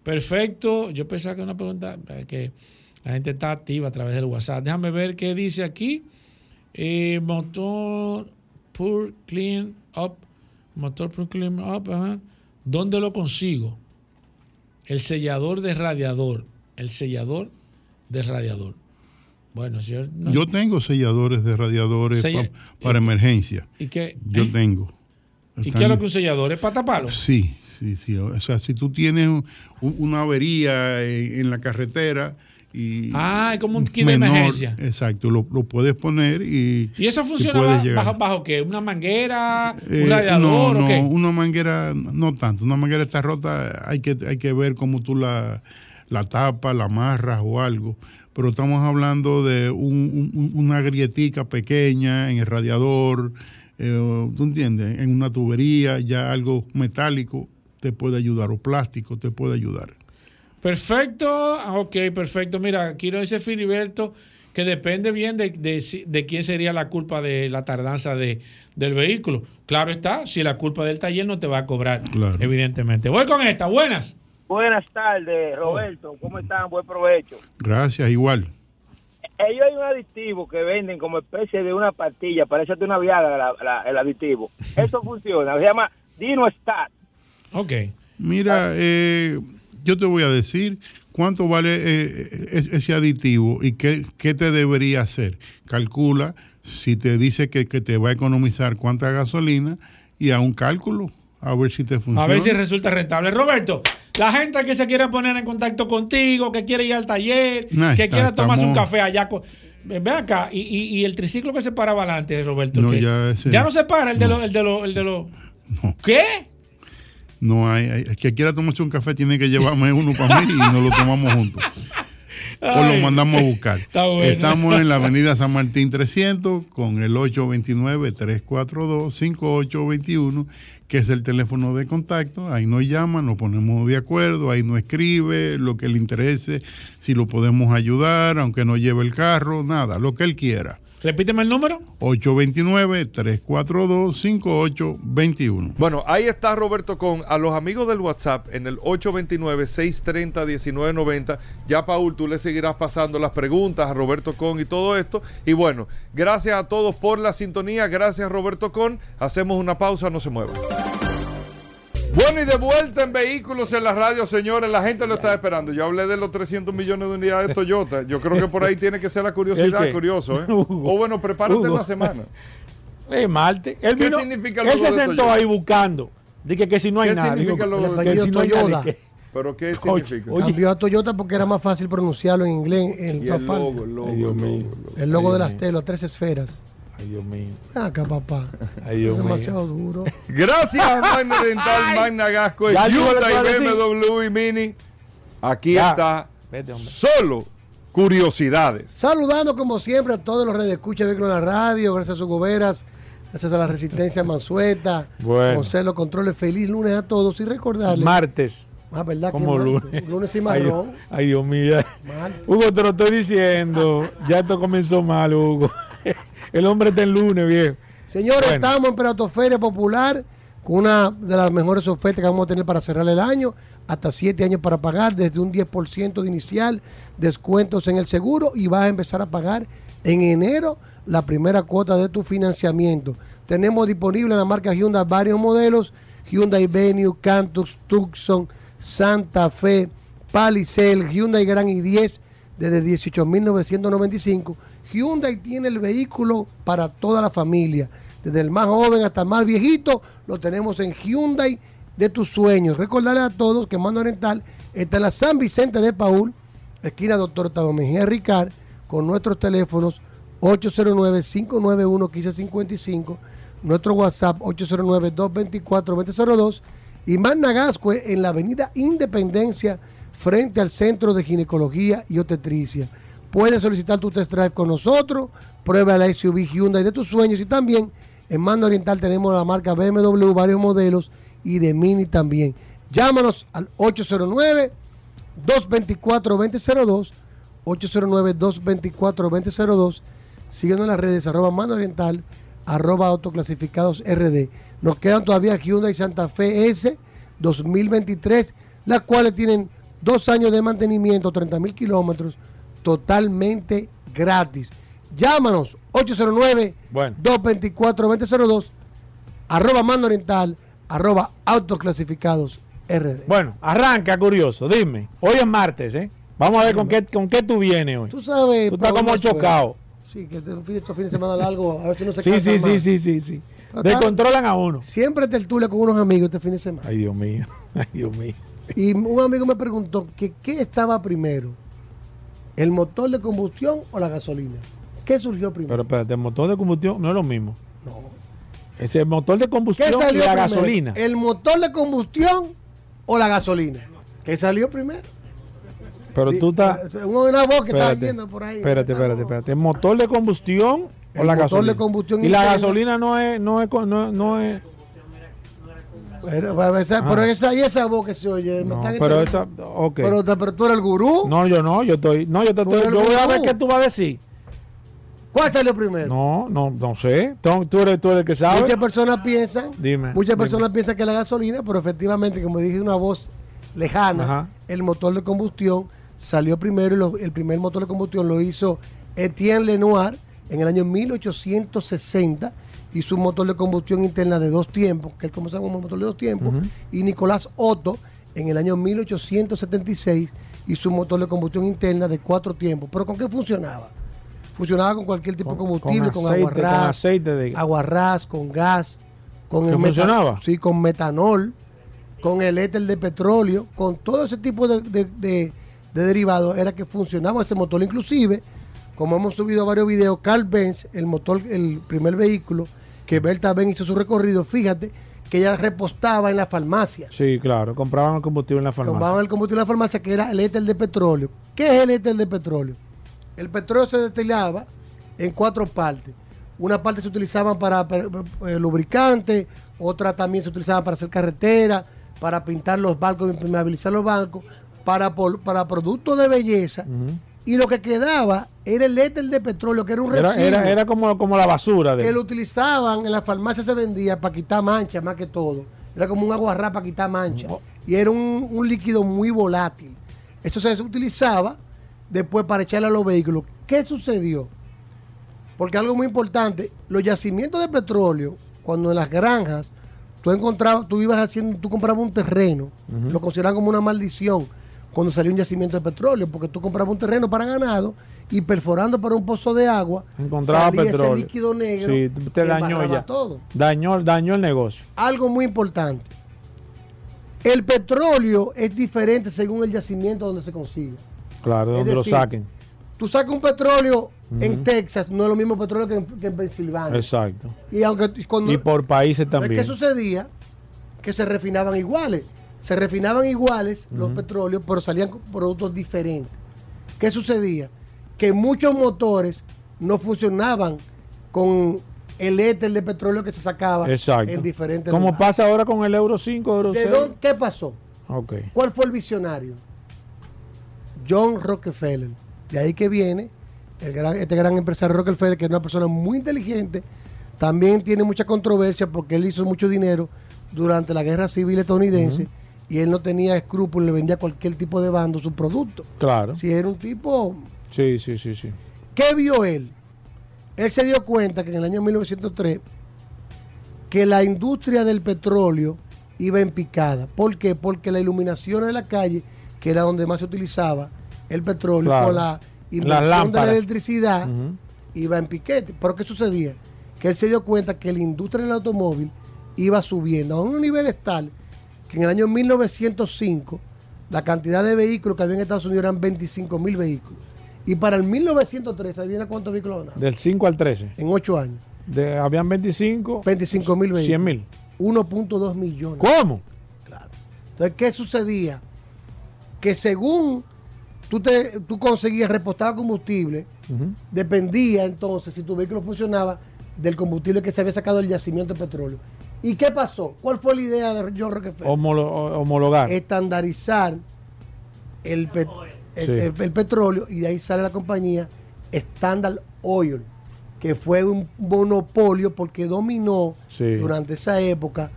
perfecto. Yo pensaba que una pregunta, eh, que la gente está activa a través del WhatsApp. Déjame ver qué dice aquí. Eh, motor Pure Clean Up, motor Pure Clean Up, ajá. ¿Dónde lo consigo? El sellador de radiador. El sellador de radiador. Bueno, señor. no- Yo tengo selladores de radiadores Sella- pa- para emergencia. ¿Y qué, Yo eh? tengo. ¿Y qué es lo que un sellador? ¿Es para taparlo? Sí, sí, sí. O sea, si tú tienes un- una avería en, en la carretera y... Ah, es como un kit de emergencia. Exacto, lo, lo puedes poner y... ¿Y eso funciona puedes ba- llegar. bajo, bajo qué? ¿Una manguera? Eh, ¿Un radiador no, o no, qué? una manguera no tanto. Una manguera está rota, hay que, hay que ver cómo tú la, la tapas, la amarras o algo. Pero estamos hablando de un- un- una grietica pequeña en el radiador, eh, ¿tú entiendes? En una tubería, ya algo metálico te puede ayudar, o plástico te puede ayudar. Perfecto, ah, ok, perfecto. Mira, aquí dice Filiberto que depende bien de, de quién sería la culpa de la tardanza de, del vehículo. Claro está, si la culpa del taller no te va a cobrar, Claro. evidentemente. Voy con esta, buenas. Buenas tardes, Roberto. ¿Cómo están? Buen provecho. Gracias, igual. Ellos hay un aditivo que venden como especie de una pastilla, parece de una viagra la- la- el aditivo. Eso funciona, se llama Dino Stat. Ok. Mira, eh, yo te voy a decir cuánto vale eh, es- ese aditivo y qué, qué te debería hacer. Calcula si te dice que, que te va a economizar cuánta gasolina y a un cálculo, a ver si te funciona. A ver si resulta rentable. Roberto, la gente que se quiere poner en contacto contigo, que quiere ir al taller, No, que quiera tomarse un café allá. Con... Ven acá, y, y- y el triciclo que se paraba adelante, Roberto. No, ya ese- no se para el de los... Los el de los... ¿Qué? No hay, hay- el que quiera tomarse un café tiene que llevarme uno para mí y nos lo tomamos juntos. o lo mandamos a buscar. Bueno. Estamos en la avenida San Martín 300 con el 829-342-5821, que es el teléfono de contacto. Ahí nos llama, nos ponemos de acuerdo, ahí nos escribe lo que le interese, si lo podemos ayudar, aunque no lleve el carro, nada, lo que él quiera. Repíteme el número. 829-342-5821. Bueno, ahí está Roberto con a los amigos del WhatsApp en el 829-630-1990. Ya, Paul, tú le seguirás pasando las preguntas a Roberto Con y todo esto. Y bueno, gracias a todos por la sintonía. Gracias, Roberto Con. Hacemos una pausa, no se muevan. Bueno, y de vuelta en vehículos en la radio, señores. La gente lo está esperando. Yo hablé de los 300 millones de unidades de Toyota. Yo creo que por ahí tiene que ser la curiosidad, ¿El qué? curioso, ¿eh? Hugo. O bueno, prepárate Hugo. una semana. Eh, Marte. Él, ¿Qué vino- significa el él se sentó ahí buscando. Dije que si no hay ¿Qué nada. significa el Digo, logo de que si no hay Toyota? nada, que- ¿Pero qué significa? oye. Cambió a Toyota porque era más fácil pronunciarlo en inglés. El, Y el logo, el logo, el logo, el logo. el logo de las telas, tres esferas. Ay, Dios mío. Acá, papá. Ay, Dios mío. demasiado duro. Gracias Magna Dental, Magna Gasco, puedo decir. BMW y Mini. Aquí Ya. está Vete, solo curiosidades. Saludando como siempre a todos los redes de escucha de la Radio, gracias a sus goberas, gracias a la Resistencia Mansueta, Bueno. José Los Controles, feliz lunes a todos y recordarles. Martes. ah, ¿verdad? Como lunes. Lunes y Ay, marrón. Dios- Ay, Dios mío. Martes. Hugo, te lo estoy diciendo. Ya esto comenzó mal, Hugo. El hombre está el lunes, viejo. Señores, Bueno. estamos en Peratoferia Popular con una de las mejores ofertas que vamos a tener para cerrar el año, hasta 7 años para pagar, desde un 10% de inicial, descuentos en el seguro y vas a empezar a pagar en enero la primera cuota de tu financiamiento. Tenemos disponible en la marca Hyundai varios modelos, Hyundai Venue, Cantus, Tucson, Santa Fe, Palisade, Hyundai Grand i10 desde 18.995. Hyundai tiene el vehículo para toda la familia, desde el más joven hasta el más viejito, lo tenemos en Hyundai de tus sueños. Recordarles a todos que Mando Oriental está en la San Vicente de Paul, esquina Doctor Octavio Mejía Ricard, con nuestros teléfonos 809-591-1555, nuestro WhatsApp 809-224-2002 y Magna Gascue en la avenida Independencia frente al Centro de Ginecología y Obstetricia. Puedes solicitar tu test drive con nosotros, prueba la SUV Hyundai de tus sueños y también en Mando Oriental tenemos la marca BMW, varios modelos y de Mini también. Llámanos al 809 224-2002, 809-224-2002. Síguenos en las redes, arroba Mando Oriental, arroba autoclasificados RD. Nos quedan todavía Hyundai Santa Fe S 2023, las cuales tienen dos años de mantenimiento, 30 mil kilómetros, totalmente gratis. Llámanos, 809-224-2002, arroba Mando Oriental, arroba autoclasificados RD. Bueno, arranca, curioso. Dime. Hoy es martes, ¿eh? Vamos a ver con qué, con qué tú vienes hoy. Tú sabes. Tú estás como eso es. chocado. Sí, que estos fines de semana largo, a ver si no se Sí, sí, sí, sí, sí, sí. Descontrolan a uno. Siempre tertulia con unos amigos este fin de semana. Ay, Dios mío. Ay, Dios mío. Y un amigo me preguntó que qué estaba primero, el motor de combustión o la gasolina. ¿Qué surgió primero? Pero espérate, el motor de combustión no es lo mismo. No. Es el motor de ¿Qué combustión y la primero? gasolina. ¿El motor de combustión o la gasolina? ¿Qué salió primero? Pero tú estás. Una voz que está Espérate, yendo por ahí. espérate, espérate, espérate. ¿El motor de combustión o El la motor gasolina? de combustión Y la gasolina no es, no es, no es. Pero, pero esa, pero Ah. esa, y esa voz que se oye. No, pero esa. Ok. Pero, pero tú eres el gurú. No, yo no, yo estoy. No, yo te estoy. Yo voy a ver qué tú vas a decir. ¿Cuál salió primero? No, no, no sé. Tú, eres, tú eres el que sabe. Muchas personas piensan, Dime. muchas dime. personas piensan que la gasolina, pero efectivamente, como dije, una voz lejana, Ajá. el motor de combustión salió primero y lo- el primer motor de combustión lo hizo Etienne Lenoir en el año 1860 hizo un motor de combustión interna de dos tiempos, que él comenzó como un motor de dos tiempos, y Nicolás Otto en el año 1876 hizo un motor de combustión interna de cuatro tiempos. ¿Pero con qué funcionaba? Funcionaba con cualquier tipo de Con- combustible, con, aceite, agua con aceite de- aguarrás, con gas, con ¿Que el funcionaba? Sí, con metanol, con el éter de petróleo, con todo ese tipo de, de- de- de derivados, era que funcionaba ese motor. Inclusive, como hemos subido varios videos, Carl Benz, el motor, el primer vehículo, que Berta Benz hizo su recorrido, fíjate que ella repostaba en la farmacia. Sí, claro, compraban el combustible en la farmacia. Compraban el combustible en la farmacia que era el éter de petróleo. ¿Qué es el éter de petróleo? El petróleo se destilaba en cuatro partes. Una parte se utilizaba para eh, lubricante, otra también se utilizaba para hacer carretera, para pintar los barcos, impermeabilizar los bancos, para, para productos de belleza. Y lo que quedaba era el éter de petróleo, que era un residuo era, era como, como la basura de que lo utilizaban en la farmacia se vendía para quitar manchas más que todo. Era como un aguarrá para quitar manchas. Y era un, un líquido muy volátil. Eso se utilizaba después para echarle a los vehículos. ¿Qué sucedió? Porque algo muy importante, los yacimientos de petróleo, cuando en las granjas tú encontrabas, tú ibas haciendo, tú comprabas un terreno, lo consideraban como una maldición cuando salió un yacimiento de petróleo, porque tú comprabas un terreno para ganado y perforando para un pozo de agua, encontraba salía petróleo. ese líquido negro Sí, te dañó ya. todo. Dañó, dañó el negocio. Algo muy importante. El petróleo es diferente según el yacimiento donde se consigue. Claro, Es donde lo saquen. Tú sacas un petróleo en. Texas, no es lo mismo petróleo que en, que en Pensilvania. Exacto. Y aunque cuando, Y por países también. ¿Qué sucedía? Que se refinaban iguales. Se refinaban iguales los petróleos, pero salían con productos diferentes. ¿Qué sucedía? Que muchos motores no funcionaban con el éter de petróleo que se sacaba Exacto. en diferentes Como lugares. pasa ahora con el Euro 5, Euro ¿De 6. dónde- ¿Qué pasó? ¿Cuál fue el visionario? John Rockefeller. De ahí que viene el gran, este gran empresario Rockefeller, que es una persona muy inteligente. También tiene mucha controversia porque él hizo mucho dinero durante la guerra civil estadounidense y él no tenía escrúpulos, le vendía a cualquier tipo de bando su producto. Claro. Si era un tipo. Sí, sí, sí, sí. ¿Qué vio él? Él se dio cuenta que en el año 1903 que la industria del petróleo iba en picada. ¿Por qué? Porque la iluminación de la calle, que era donde más se utilizaba el petróleo, Claro. con la inversión de la electricidad, iba en piquete. ¿Pero qué sucedía? Que él se dio cuenta que la industria del automóvil iba subiendo a un nivel tal que en el año 1905 la cantidad de vehículos que había en Estados Unidos eran 25 mil vehículos. Y para el 1913, ¿adivina cuántos vehículos ganaron? Del 5 al 13. En 8 años. De, habían 25. 25 mil vehículos. 100 mil. 1.2 millones. ¿Cómo? Entonces, ¿qué sucedía? Que según tú, te, tú conseguías repostar combustible, dependía entonces si tu vehículo funcionaba del combustible que se había sacado del yacimiento de petróleo. ¿Y qué pasó? ¿Cuál fue la idea de John Rockefeller? Homolo- homologar. Estandarizar el, el- Sí. el- el petróleo y de ahí sale la compañía Standard Oil, que fue un monopolio porque dominó Sí. durante esa época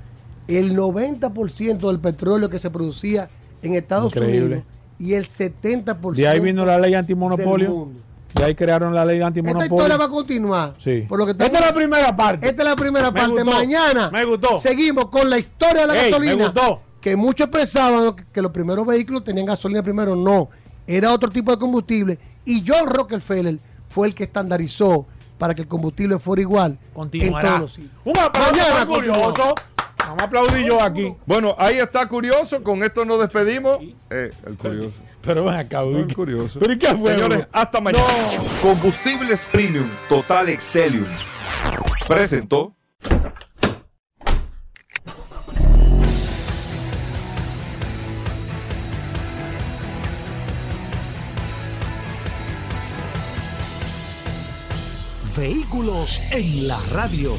el 90% del petróleo que se producía en Estados Increíble. Unidos y el 70% De ahí vino la ley del antimonopolio. mundo. De ahí crearon la ley Esta antimonopolio. historia va a continuar. Sí. Por lo que Esta es la primera parte. Esta es la primera Me parte. gustó. Mañana Me gustó. seguimos con la historia de la Ey, me gasolina. gustó. Que muchos pensaban que, los primeros vehículos tenían gasolina primero. No, era otro tipo de combustible. Y John Rockefeller fue el que estandarizó para que el combustible fuera igual en Continuará. todos los sitios. Un aplauso Curioso. Vamos a aplaudir yo aquí. Bueno, ahí está curioso. Con esto nos despedimos. Eh, el curioso. Pero ven acá, No, el curioso. ¿Pero qué fue, Señores, hasta mañana. Combustibles Premium Total Excelium. Presentó. Vehículos en la radio.